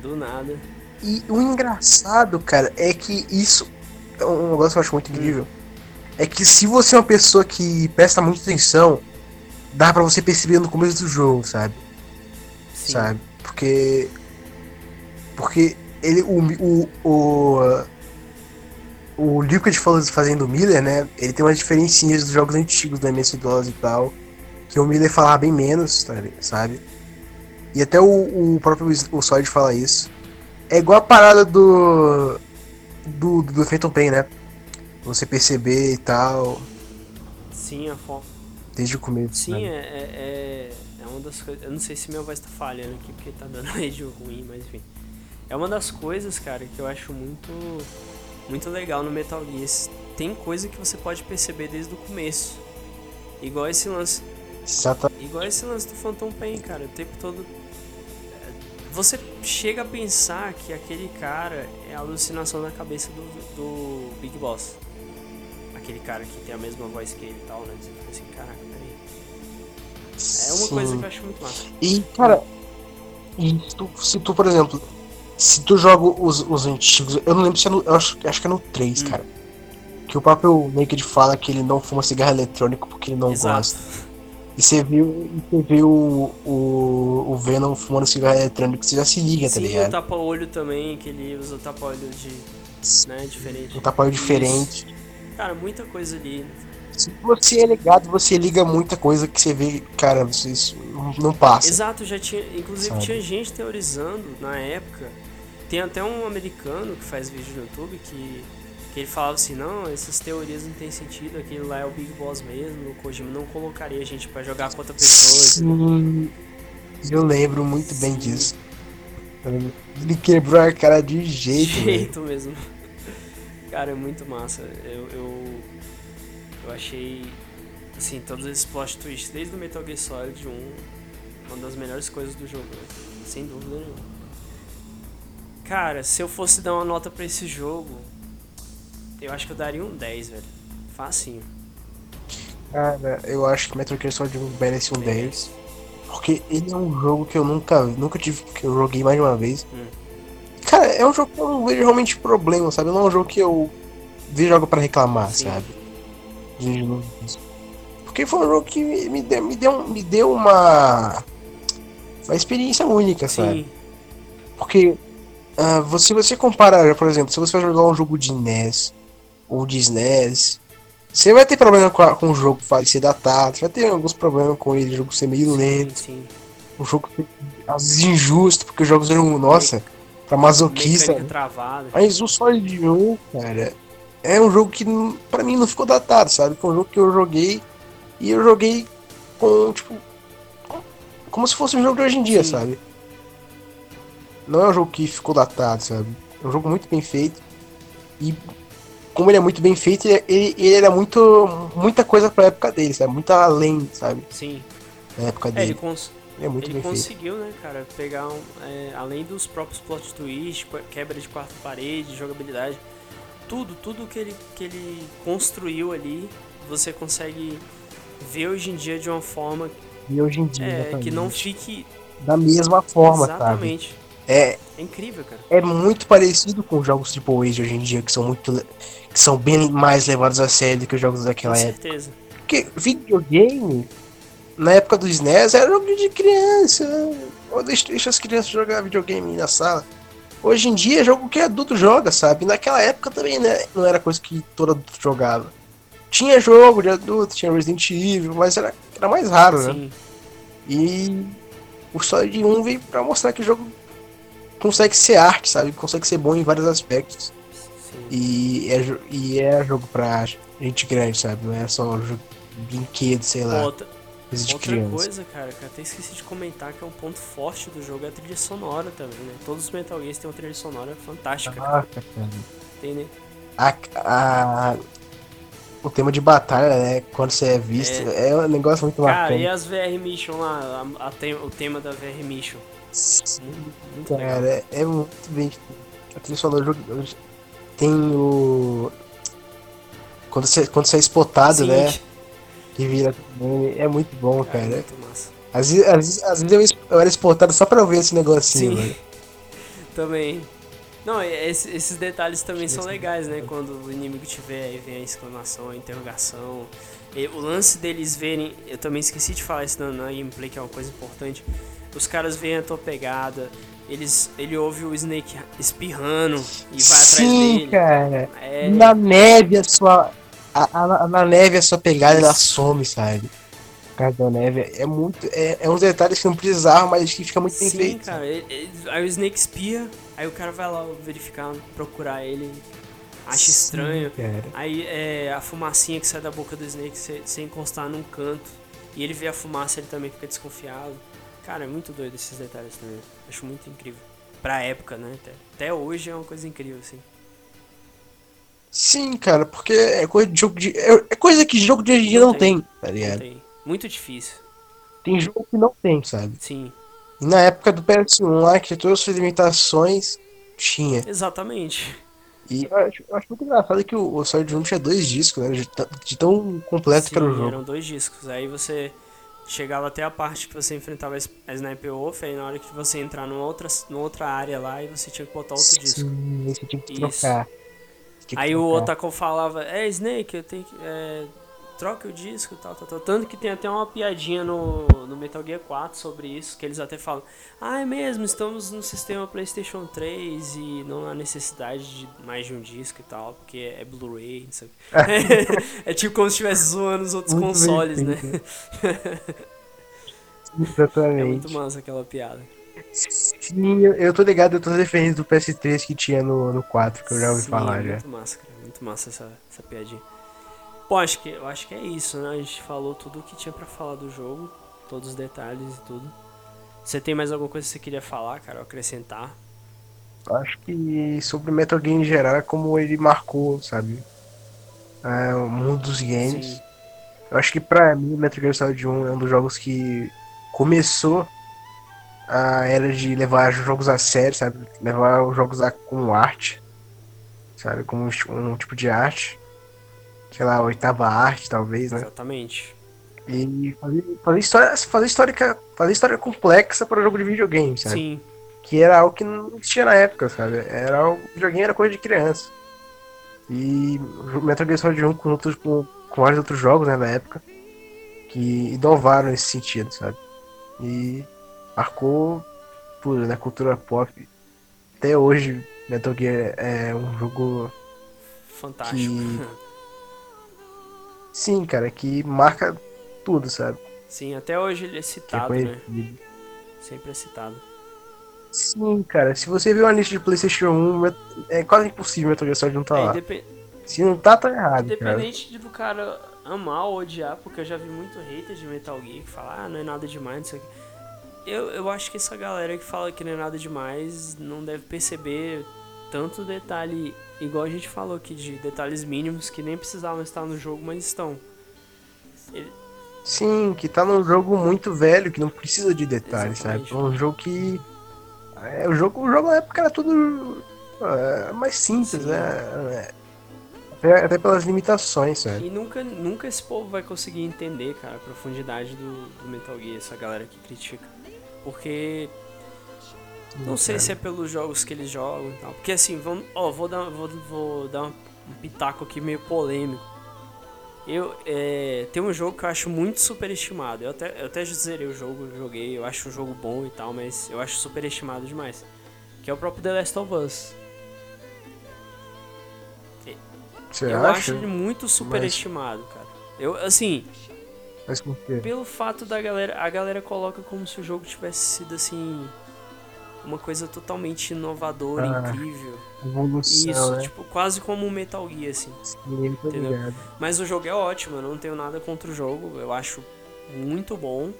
do nada. E o engraçado, cara, é que isso. É um negócio que eu acho muito incrível. Hum. É que se você é uma pessoa que presta muita atenção, dá para você perceber no começo do jogo, sabe? Sim. Sabe? Porque. Porque ele. O. O, o, o Liquid fazendo o Miller, né? Ele tem umas diferencinhas dos jogos antigos da MS-DOS e tal. Que o Miller falava bem menos, sabe? E até o, o próprio o Solid fala isso. É igual a parada do. Do, do Phantom Pain, né? Você perceber e tal. Sim, a forma. Desde o começo. Sim, né? é, é, é uma das coisas. Eu não sei se minha voz tá falhando aqui porque tá dando rede ruim, mas enfim. É uma das coisas, cara, que eu acho muito. Muito legal no Metal Gear. Tem coisa que você pode perceber desde o começo. Igual esse lance. Igual esse lance do Phantom Pain, cara. O tempo todo você chega a pensar que aquele cara é a alucinação na cabeça do, do Big Boss. Aquele cara que tem a mesma voz que ele e tal, né? Você fica assim, caraca, peraí. É uma Sim. coisa que eu acho muito massa. E, cara, e tu, se tu, por exemplo, se tu joga os, os antigos, eu não lembro se é no. Eu acho, acho que é no 3, hum. cara. Que o próprio Naked fala que ele não fuma cigarro eletrônico porque ele não Exato. gosta. E você viu, você viu o, o, o Venom fumando cigarro eletrônico, você já se liga, Sim, tá ligado? o tapa-olho também, que ele usa o tapa-olho de. né, diferente. Um tapa-olho diferente. Cara, muita coisa ali. Se você é ligado, você liga muita coisa que você vê, cara, isso não passa. Exato, já tinha. Inclusive Sabe? tinha gente teorizando na época. Tem até um americano que faz vídeo no YouTube que que ele falava assim, não, essas teorias não tem sentido, aquele lá é o Big Boss mesmo, o Kojima não colocaria a gente para jogar com outra pessoa. Sim, eu lembro muito Sim. bem disso. Ele quebrou a cara de jeito. De jeito mesmo. Cara, é muito massa. Eu, eu, eu achei, assim, todos esses plot twists, desde o Metal Gear Solid 1, uma das melhores coisas do jogo, né? sem dúvida nenhuma. Cara, se eu fosse dar uma nota para esse jogo, eu acho que eu daria um 10, velho. Facinho. Cara, eu acho que Metal Gear Solid merece um 10. Porque ele é um jogo que eu nunca, nunca tive, que eu joguei mais de uma vez. Hum. Cara, é um jogo que eu não vejo realmente problema, sabe? Não é um jogo que eu vejo algo pra reclamar, Sim. sabe? Porque foi um jogo que me deu, me deu, me deu uma. Uma experiência única, Sim. sabe? Porque uh, você, você compara, por exemplo, se você vai jogar um jogo de NES ou de SNES. Você vai ter problema com, a, com o jogo ser datado, você vai ter alguns problemas com ele, o jogo ser meio sim, lento. Sim. O jogo às vezes injusto, porque os jogos eram, nossa, pra masoquista. Mas o Solid 1, cara, é um jogo que pra mim não ficou datado, sabe? Foi um jogo que eu joguei e eu joguei com, tipo, como se fosse um jogo de hoje em dia, sim. sabe? Não é um jogo que ficou datado, sabe? É um jogo muito bem feito. E como ele é muito bem feito, ele, ele era muito. muita coisa pra época dele, sabe? Muito além, sabe? Sim. Na época dele. É, ele, cons ele, é muito ele conseguiu, feito. né, cara, pegar um, é, além dos próprios plot twists, quebra de quarta parede, jogabilidade, tudo, tudo que ele, que ele construiu ali, você consegue ver hoje em dia de uma forma e hoje em dia, é, que não fique da mesma forma, exatamente. Sabe? É, é incrível, cara. É muito parecido com jogos tipo Age hoje em dia, que são muito. que são bem mais levados a sério do que os jogos daquela com época. Com certeza. Porque videogame, na época do SNES, era jogo de criança. Deixa, deixa as crianças jogar videogame na sala. Hoje em dia é jogo que adulto joga, sabe? Naquela época também né, não era coisa que todo adulto jogava. Tinha jogo de adulto, tinha Resident Evil, mas era, era mais raro, né? Sim. né? E o Solid 1 veio pra mostrar que o jogo consegue ser arte, sabe? Consegue ser bom em vários aspectos. E é, e é jogo pra gente grande, sabe? Não é só jogo, brinquedo, sei lá. Outra criança. coisa, cara, que eu até esqueci de comentar que é um ponto forte do jogo é a trilha sonora também, né? Todos os Metal Gears têm uma trilha sonora fantástica. Ah, cara. Tem, né? A, a, o tema de batalha, né? Quando você é visto, é, é um negócio muito cara, Cara, e as VR Mission lá, a, a o tema da VR Mission? Muito, muito cara, legal. É, é muito bem. A trilha sonora tem o. Quando você, quando você é spotado, Sim. né? Que vira. É muito bom, cara. cara. É muito massa. Às vezes, às vezes, às vezes eu, eu era spotado só pra ver esse negocinho, Sim. Também. Não, esses detalhes também são legais, né? Quando o inimigo tiver, aí vem a exclamação, a interrogação. E o lance deles verem, eu também esqueci de falar isso na, gameplay, que é uma coisa importante. Os caras veem a tua pegada, eles, ele ouve o Snake espirrando e vai Sim, atrás dele. cara. É... Na neve a sua. A, a, na neve a sua pegada ela some, sabe? Casa da Neve é muito. É, é uns detalhes que não precisavam, mas que fica muito Sim, bem feito. cara. Ele, ele, aí o Snake espia, aí o cara vai lá verificar, procurar ele, acha Sim, estranho. Cara. Aí é, a fumacinha que sai da boca do Snake sem encostar num canto. E ele vê a fumaça, ele também fica desconfiado. Cara, é muito doido esses detalhes também. Acho muito incrível. Pra época, né? Até, até hoje é uma coisa incrível, assim. Sim, cara, porque é coisa de jogo de. É, é coisa que jogo de hoje em dia não, não tem, tem, tá ligado? Não tem. Muito difícil. Tem jogo que não tem, sabe? Sim. E na época do PS1 lá, que todas as suas limitações, tinha. Exatamente. E eu acho, eu acho muito engraçado que o, o Solid 1 tinha dois discos, né? De, de tão completo Sim, que era o jogo. eram dois discos. Aí você chegava até a parte que você enfrentava a Sniper Wolf, aí na hora que você entrar numa outra, numa outra área lá, e você tinha que botar outro Sim, disco. Você tinha que trocar. Tinha que aí trocar. o Otacon falava, é Snake, eu tenho que. É, troca o disco e tal, tal, tal. Tanto que tem até uma piadinha no, no Metal Gear 4 sobre isso, que eles até falam, ah, é mesmo, estamos no sistema Playstation 3 e não há necessidade de mais de um disco e tal, porque é Blu-ray, não sei é, é tipo como se estivesse zoando os outros muito consoles, bem, né? Exatamente. É muito massa aquela piada. Sim, eu tô ligado, eu tô referência do PS3 que tinha no, no 4, que eu já ouvi Sim, falar é já. Muito massa, cara, muito massa essa, essa piadinha. Bom, acho que, eu acho que é isso, né? A gente falou tudo o que tinha para falar do jogo, todos os detalhes e tudo. Você tem mais alguma coisa que você queria falar, cara, acrescentar? Acho que sobre o Metal Gear em geral é como ele marcou, sabe? É, o mundo dos games. Sim. Eu acho que pra mim, Metal Gear Solid 1 é um dos jogos que começou a era de levar jogos a sério, sabe? Levar os jogos a, com arte, sabe? Como um, um tipo de arte sei lá, oitava arte, talvez, né? Exatamente. E fazer, fazer história, fazer história, fazer história complexa para jogo de videogame, sabe? Sim. Que era algo que não existia na época, sabe? Era o videogame era coisa de criança. E Metal Gear Solid 1 com outros com, com vários outros jogos, né, na época, que inovaram nesse sentido, sabe? E marcou tudo, né, cultura pop. Até hoje, Metal Gear é um jogo fantástico. Que Sim, cara, que marca tudo, sabe? Sim, até hoje ele é citado, é né? Sempre é citado. Sim, cara, se você ver uma lista de Playstation 1, é quase impossível Metal Gear Solid não tá é, lá. Indep... Se não tá, tá errado, Independente cara. do cara amar ou odiar, porque eu já vi muito hater de Metal Gear que fala, ah, não é nada demais, não sei o que. Eu, eu acho que essa galera que fala que não é nada demais não deve perceber tanto detalhe igual a gente falou aqui, de detalhes mínimos que nem precisavam estar no jogo, mas estão. Ele... Sim, que tá num jogo muito velho, que não precisa de detalhes, Exatamente. sabe? É um jogo que. É, o, jogo, o jogo na época era tudo é, mais simples, Sim. né? Até, até, pelas limitações, sabe? E nunca, nunca esse povo vai conseguir entender, cara, a profundidade do, do Metal Gear, essa galera que critica. Porque não sei se é pelos jogos que eles jogam e tal. Porque assim, vamos, ó, vou dar, vou, vou dar um pitaco aqui meio polêmico. Eu, é, tem um jogo que eu acho muito superestimado. Eu até, eu até zerei o jogo, joguei, eu acho o jogo bom e tal, mas eu acho superestimado demais. Que é o próprio The Last of Us. Você eu acha? acho ele muito superestimado, mas... cara. Eu, assim. Mas por quê? Pelo fato da galera. A galera coloca como se o jogo tivesse sido assim uma coisa totalmente inovadora, ah, incrível. Evolução, Isso, né? tipo, quase como um Metal Gear, assim. Sim, entendeu? Mas o jogo é ótimo, eu não tenho nada contra o jogo. Eu acho muito bom.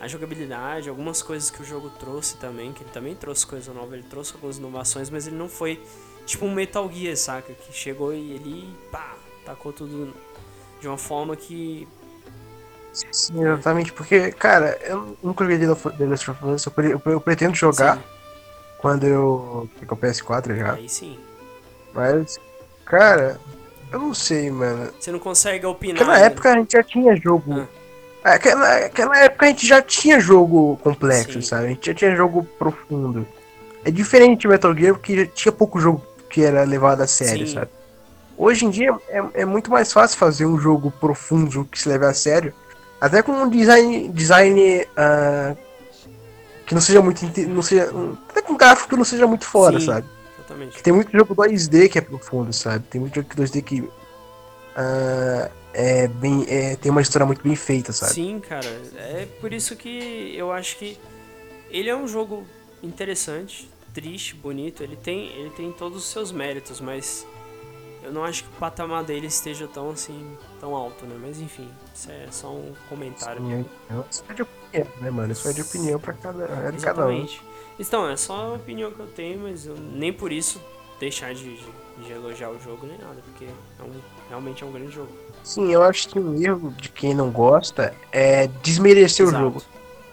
A jogabilidade, algumas coisas que o jogo trouxe também, que ele também trouxe coisa nova, ele trouxe algumas inovações, mas ele não foi tipo um Metal Gear, saca? Que chegou e ele, pá, tacou tudo de uma forma que. Sim, exatamente, porque, cara, eu nunca joguei The Last of Us, eu, pretendo jogar sim. quando eu. com o PS4 já. Aí sim. Mas, cara, eu não sei, mano. Você não consegue opinar. Naquela época a gente já tinha jogo. Ah. Aquela, aquela época a gente já tinha jogo complexo, Sim. sabe? A gente já tinha jogo profundo. É diferente do Metal Gear porque tinha pouco jogo que era levado a sério, Sim. sabe? Hoje em dia é, é, muito mais fácil fazer um jogo profundo que se leve a sério. Até com um design, design uh, que não seja muito. Não seja, até com um gráfico que não seja muito fora, Sim. sabe? Exatamente. Tem muito jogo 2D que é profundo, sabe? Tem muito jogo 2D que uh, é bem, é, tem uma história muito bem feita, sabe? Sim, cara. É por isso que eu acho que ele é um jogo interessante, triste, bonito. Ele tem, ele tem todos os seus méritos, mas eu não acho que o patamar dele esteja tão assim, tão alto, né? Mas enfim, isso é só um comentário. Sim, isso é de opinião, né, mano? Isso é de opinião pra cada, é de cada um. Então, é só a opinião que eu tenho, mas eu, nem por isso deixar de, de, de, elogiar o jogo nem nada, porque é um, realmente é um grande jogo. Sim, eu acho que o erro de quem não gosta é desmerecer Exato. o jogo.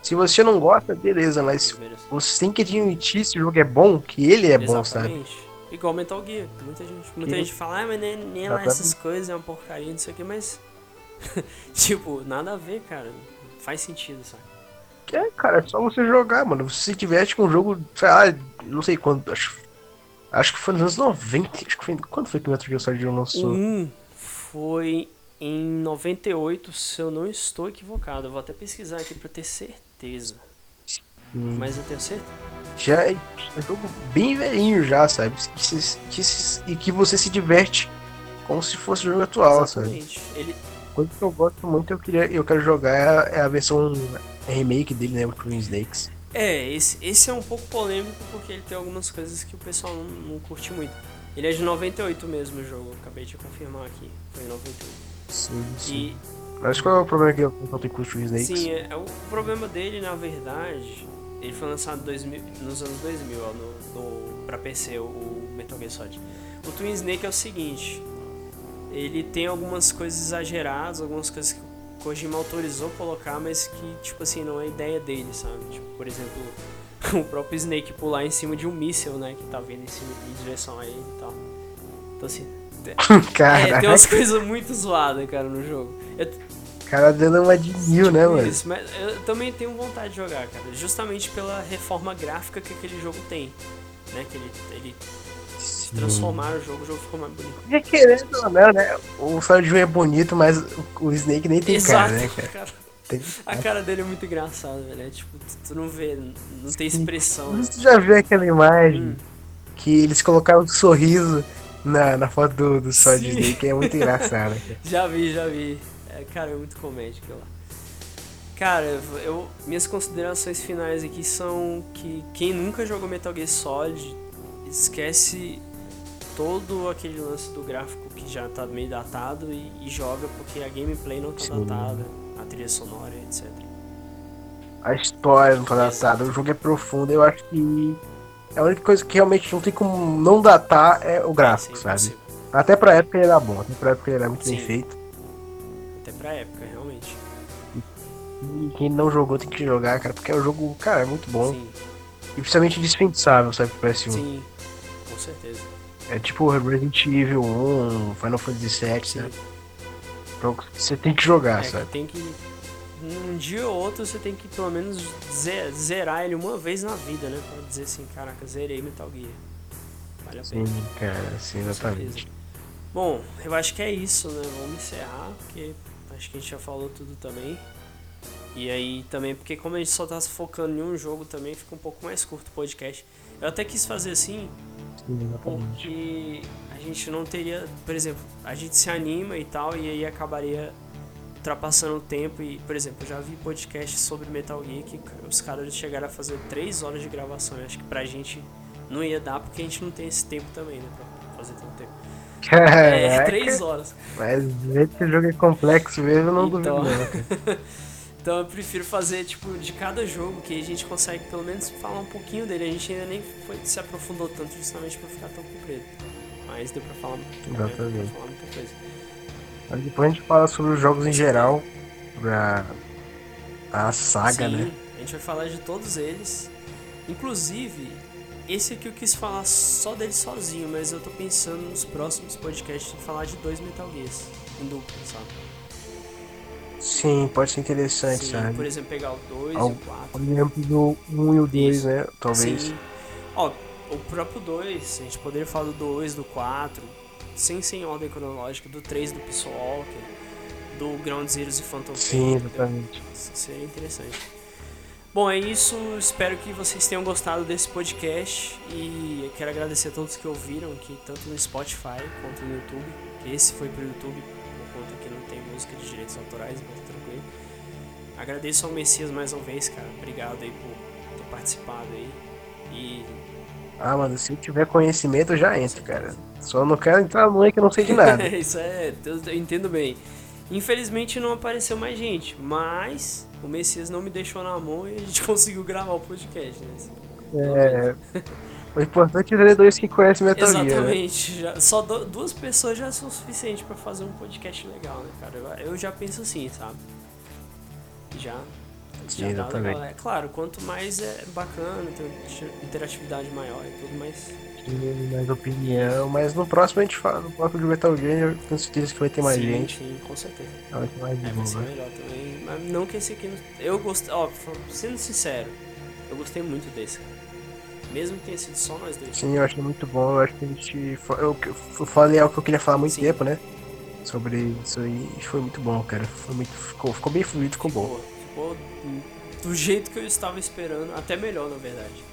Se você não gosta, beleza, mas você tem que admitir se o jogo é bom, que ele é Exatamente. bom, sabe? Igual Metal Gear. Muita gente, muita gente fala, ah, mas nem, nem lá essas coisas é uma porcaria, não sei o que, mas. tipo, nada a ver, cara. Faz sentido, sabe? É, cara, é só você jogar, mano. Se tivesse com um jogo, sei lá, não sei quando. Acho, acho que foi nos anos 90. Acho que foi, quando foi que o Metal Gear Solid lançou? Um foi em 98, se eu não estou equivocado. Eu vou até pesquisar aqui pra ter certeza. Hum. Mas eu tenho certeza. Já é um jogo bem velhinho já, sabe? Que, que, e que você se diverte como se fosse um jogo atual, Exatamente. sabe? Ele... Coisa que eu gosto muito eu queria eu quero jogar é a versão remake dele, né? O Twin Snakes. É, esse, esse é um pouco polêmico porque ele tem algumas coisas que o pessoal não, não curte muito. Ele é de 98 mesmo o jogo, acabei de confirmar aqui. Foi em 98. Sim, sim. E... Mas qual é o problema que eu não tenho com o Twin Snakes? Sim, é, é, o problema dele, na verdade, ele foi lançado 2000, nos anos 2000, ó, no, no, pra PC, o Metal Gear Solid. O Twin Snake é o seguinte, ele tem algumas coisas exageradas, algumas coisas que Kojima autorizou colocar, mas que, tipo assim, não é ideia dele, sabe? Tipo, por exemplo, o próprio Snake pular em cima de um míssil, né? Que tá vindo em, cima, em direção a ele e tal. Então, assim... é, tem umas coisas muito zoadas, cara, no jogo. Eu... cara dando uma de mil, né, mano? Isso, mas eu também tenho vontade de jogar, cara. Justamente pela reforma gráfica que aquele jogo tem. Né? Que ele, ele transformaram o jogo, o jogo ficou mais bonito. E querendo ou não, né? O Solid é bonito, mas o Snake nem tem Exato, cara, né, cara? cara. Tem... A cara dele é muito engraçada, velho. É, tipo, tu, não vê, não tem expressão. Né? Você já viu aquela imagem hum. que eles colocaram um sorriso na, na foto do, do Solid Snake? É muito engraçado. já vi, já vi. É, cara, é muito comédia aquilo lá. Cara, eu, minhas considerações finais aqui são que quem nunca jogou Metal Gear Solid esquece todo aquele lance do gráfico que já tá meio datado e, e joga porque a gameplay não tá Sim. datada, a trilha sonora, etc. A história não tá datada, o jogo é profundo, eu acho que a única coisa que realmente não tem como não datar é o gráfico, é, sim, sabe? Até pra época ele era bom, até pra época ele era muito sim. bem feito. Até pra época, realmente. E quem não jogou tem que jogar, cara, porque é um jogo, cara, é muito bom. Sim. E principalmente dispensável, sabe, pro PS1. Sim, com certeza. É tipo Resident Evil 1, Final Fantasy VII, Sim. né? Você tem que jogar, é, sabe? Tem que. Um dia ou outro você tem que pelo menos zerar ele uma vez na vida, né? Pra dizer assim, caraca, zerei Metal Gear. Vale a pena. Sim, cara, sim, exatamente. Bom, eu acho que é isso, né? Vamos encerrar, porque acho que a gente já falou tudo também. E aí também, porque como a gente só tá se focando em um jogo também, fica um pouco mais curto o podcast. Eu até quis fazer assim, porque a gente não teria, por exemplo, a gente se anima e tal, e aí acabaria ultrapassando o tempo. E, por exemplo, eu já vi podcast sobre Metal Gear que os caras chegaram a fazer 3 horas de gravação. Acho que pra gente não ia dar, porque a gente não tem esse tempo também, né? Pra fazer tanto tempo. É, 3 horas. Mas esse jogo é complexo mesmo, eu não então... duvido. Então eu prefiro fazer, tipo, de cada jogo, que a gente consegue pelo menos falar um pouquinho dele. A gente ainda nem foi, se aprofundou tanto justamente pra ficar tão comprido. Mas deu pra falar. Deu pra falar muita coisa. Mas depois a gente fala sobre os jogos em geral, pra a saga, Sim, né? A gente vai falar de todos eles. Inclusive, esse aqui eu quis falar só dele sozinho, mas eu tô pensando nos próximos podcasts em falar de dois Metal Gears em dupla, sabe? Sim, pode ser interessante, Sim, sabe? por exemplo, pegar o 2 e o 4. Por exemplo, do 1 e o 2, Isso. né? Talvez. Sim. Ó, o próprio 2, a gente poderia falar do 2, do 4, sem sem ordem cronológica, do 3 do Peace Walker, do Ground Zeroes e Phantom Sim, exatamente. Isso seria interessante. Bom, é isso. Espero que vocês tenham gostado desse podcast e eu quero agradecer a todos que ouviram aqui, tanto no Spotify quanto no YouTube. Esse foi pro YouTube, música de direitos autorais, tá tranquilo. Agradeço ao Messias mais uma vez, cara. Obrigado aí por ter participado aí. E Ah, mano, se eu tiver conhecimento, eu já entro, cara. Só não quero entrar no que eu não sei de nada. isso é, eu eu entendo bem. Infelizmente não apareceu mais gente, mas o Messias não me deixou na mão e a gente conseguiu gravar o podcast, né? É. O importante é ter dois que conhecem Metal Gear. Né? Exatamente. Já, só do- duas pessoas já são suficientes pra fazer um podcast legal, né, cara? Eu, eu já penso assim, sabe? Já. Já dá exatamente. É claro, quanto mais é bacana, tem uma interatividade maior e tudo mais. Sim, mais opinião. Mas no próximo a gente fala. No próximo de Metal Gear, eu tenho certeza que vai ter mais sim, gente. Sim, com certeza. Vai ter mais É, vai ser melhor também. Mas não que esse aqui. não- Eu gostei. Ó, sendo sincero, eu gostei muito desse, cara. Mesmo que tenha sido só nós dois. Sim, eu achei muito bom. Eu acho que a gente. Eu, eu falei algo que eu queria falar há muito Sim. tempo, né? Sobre isso aí. E foi muito bom, cara. Foi muito, ficou, ficou bem fluido, ficou bom. Ficou, ficou do jeito que eu estava esperando, até melhor na verdade.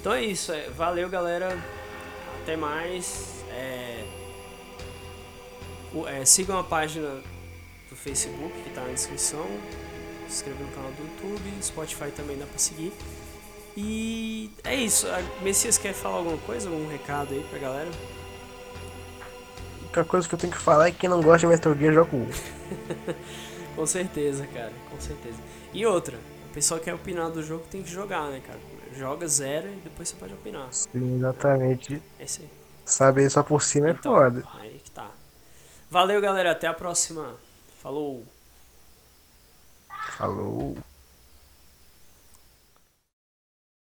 Então é isso, é, valeu galera, até mais. É, o- é, sigam a página do Facebook que está na descrição, se inscreva no canal do YouTube, Spotify também dá pra seguir. E é isso, a Messias quer falar alguma coisa, algum recado aí pra galera? A única coisa que eu tenho que falar é que quem não gosta de Metal Gear joga o 1. Com certeza, cara, com certeza. E outra, o pessoal que quer opinar do jogo tem que jogar, né, cara? Joga zero e depois você pode opinar. Sim, exatamente. É isso aí. Saber só por cima é Então, foda. Aí que tá. Valeu, galera. Até a próxima. Falou. Falou.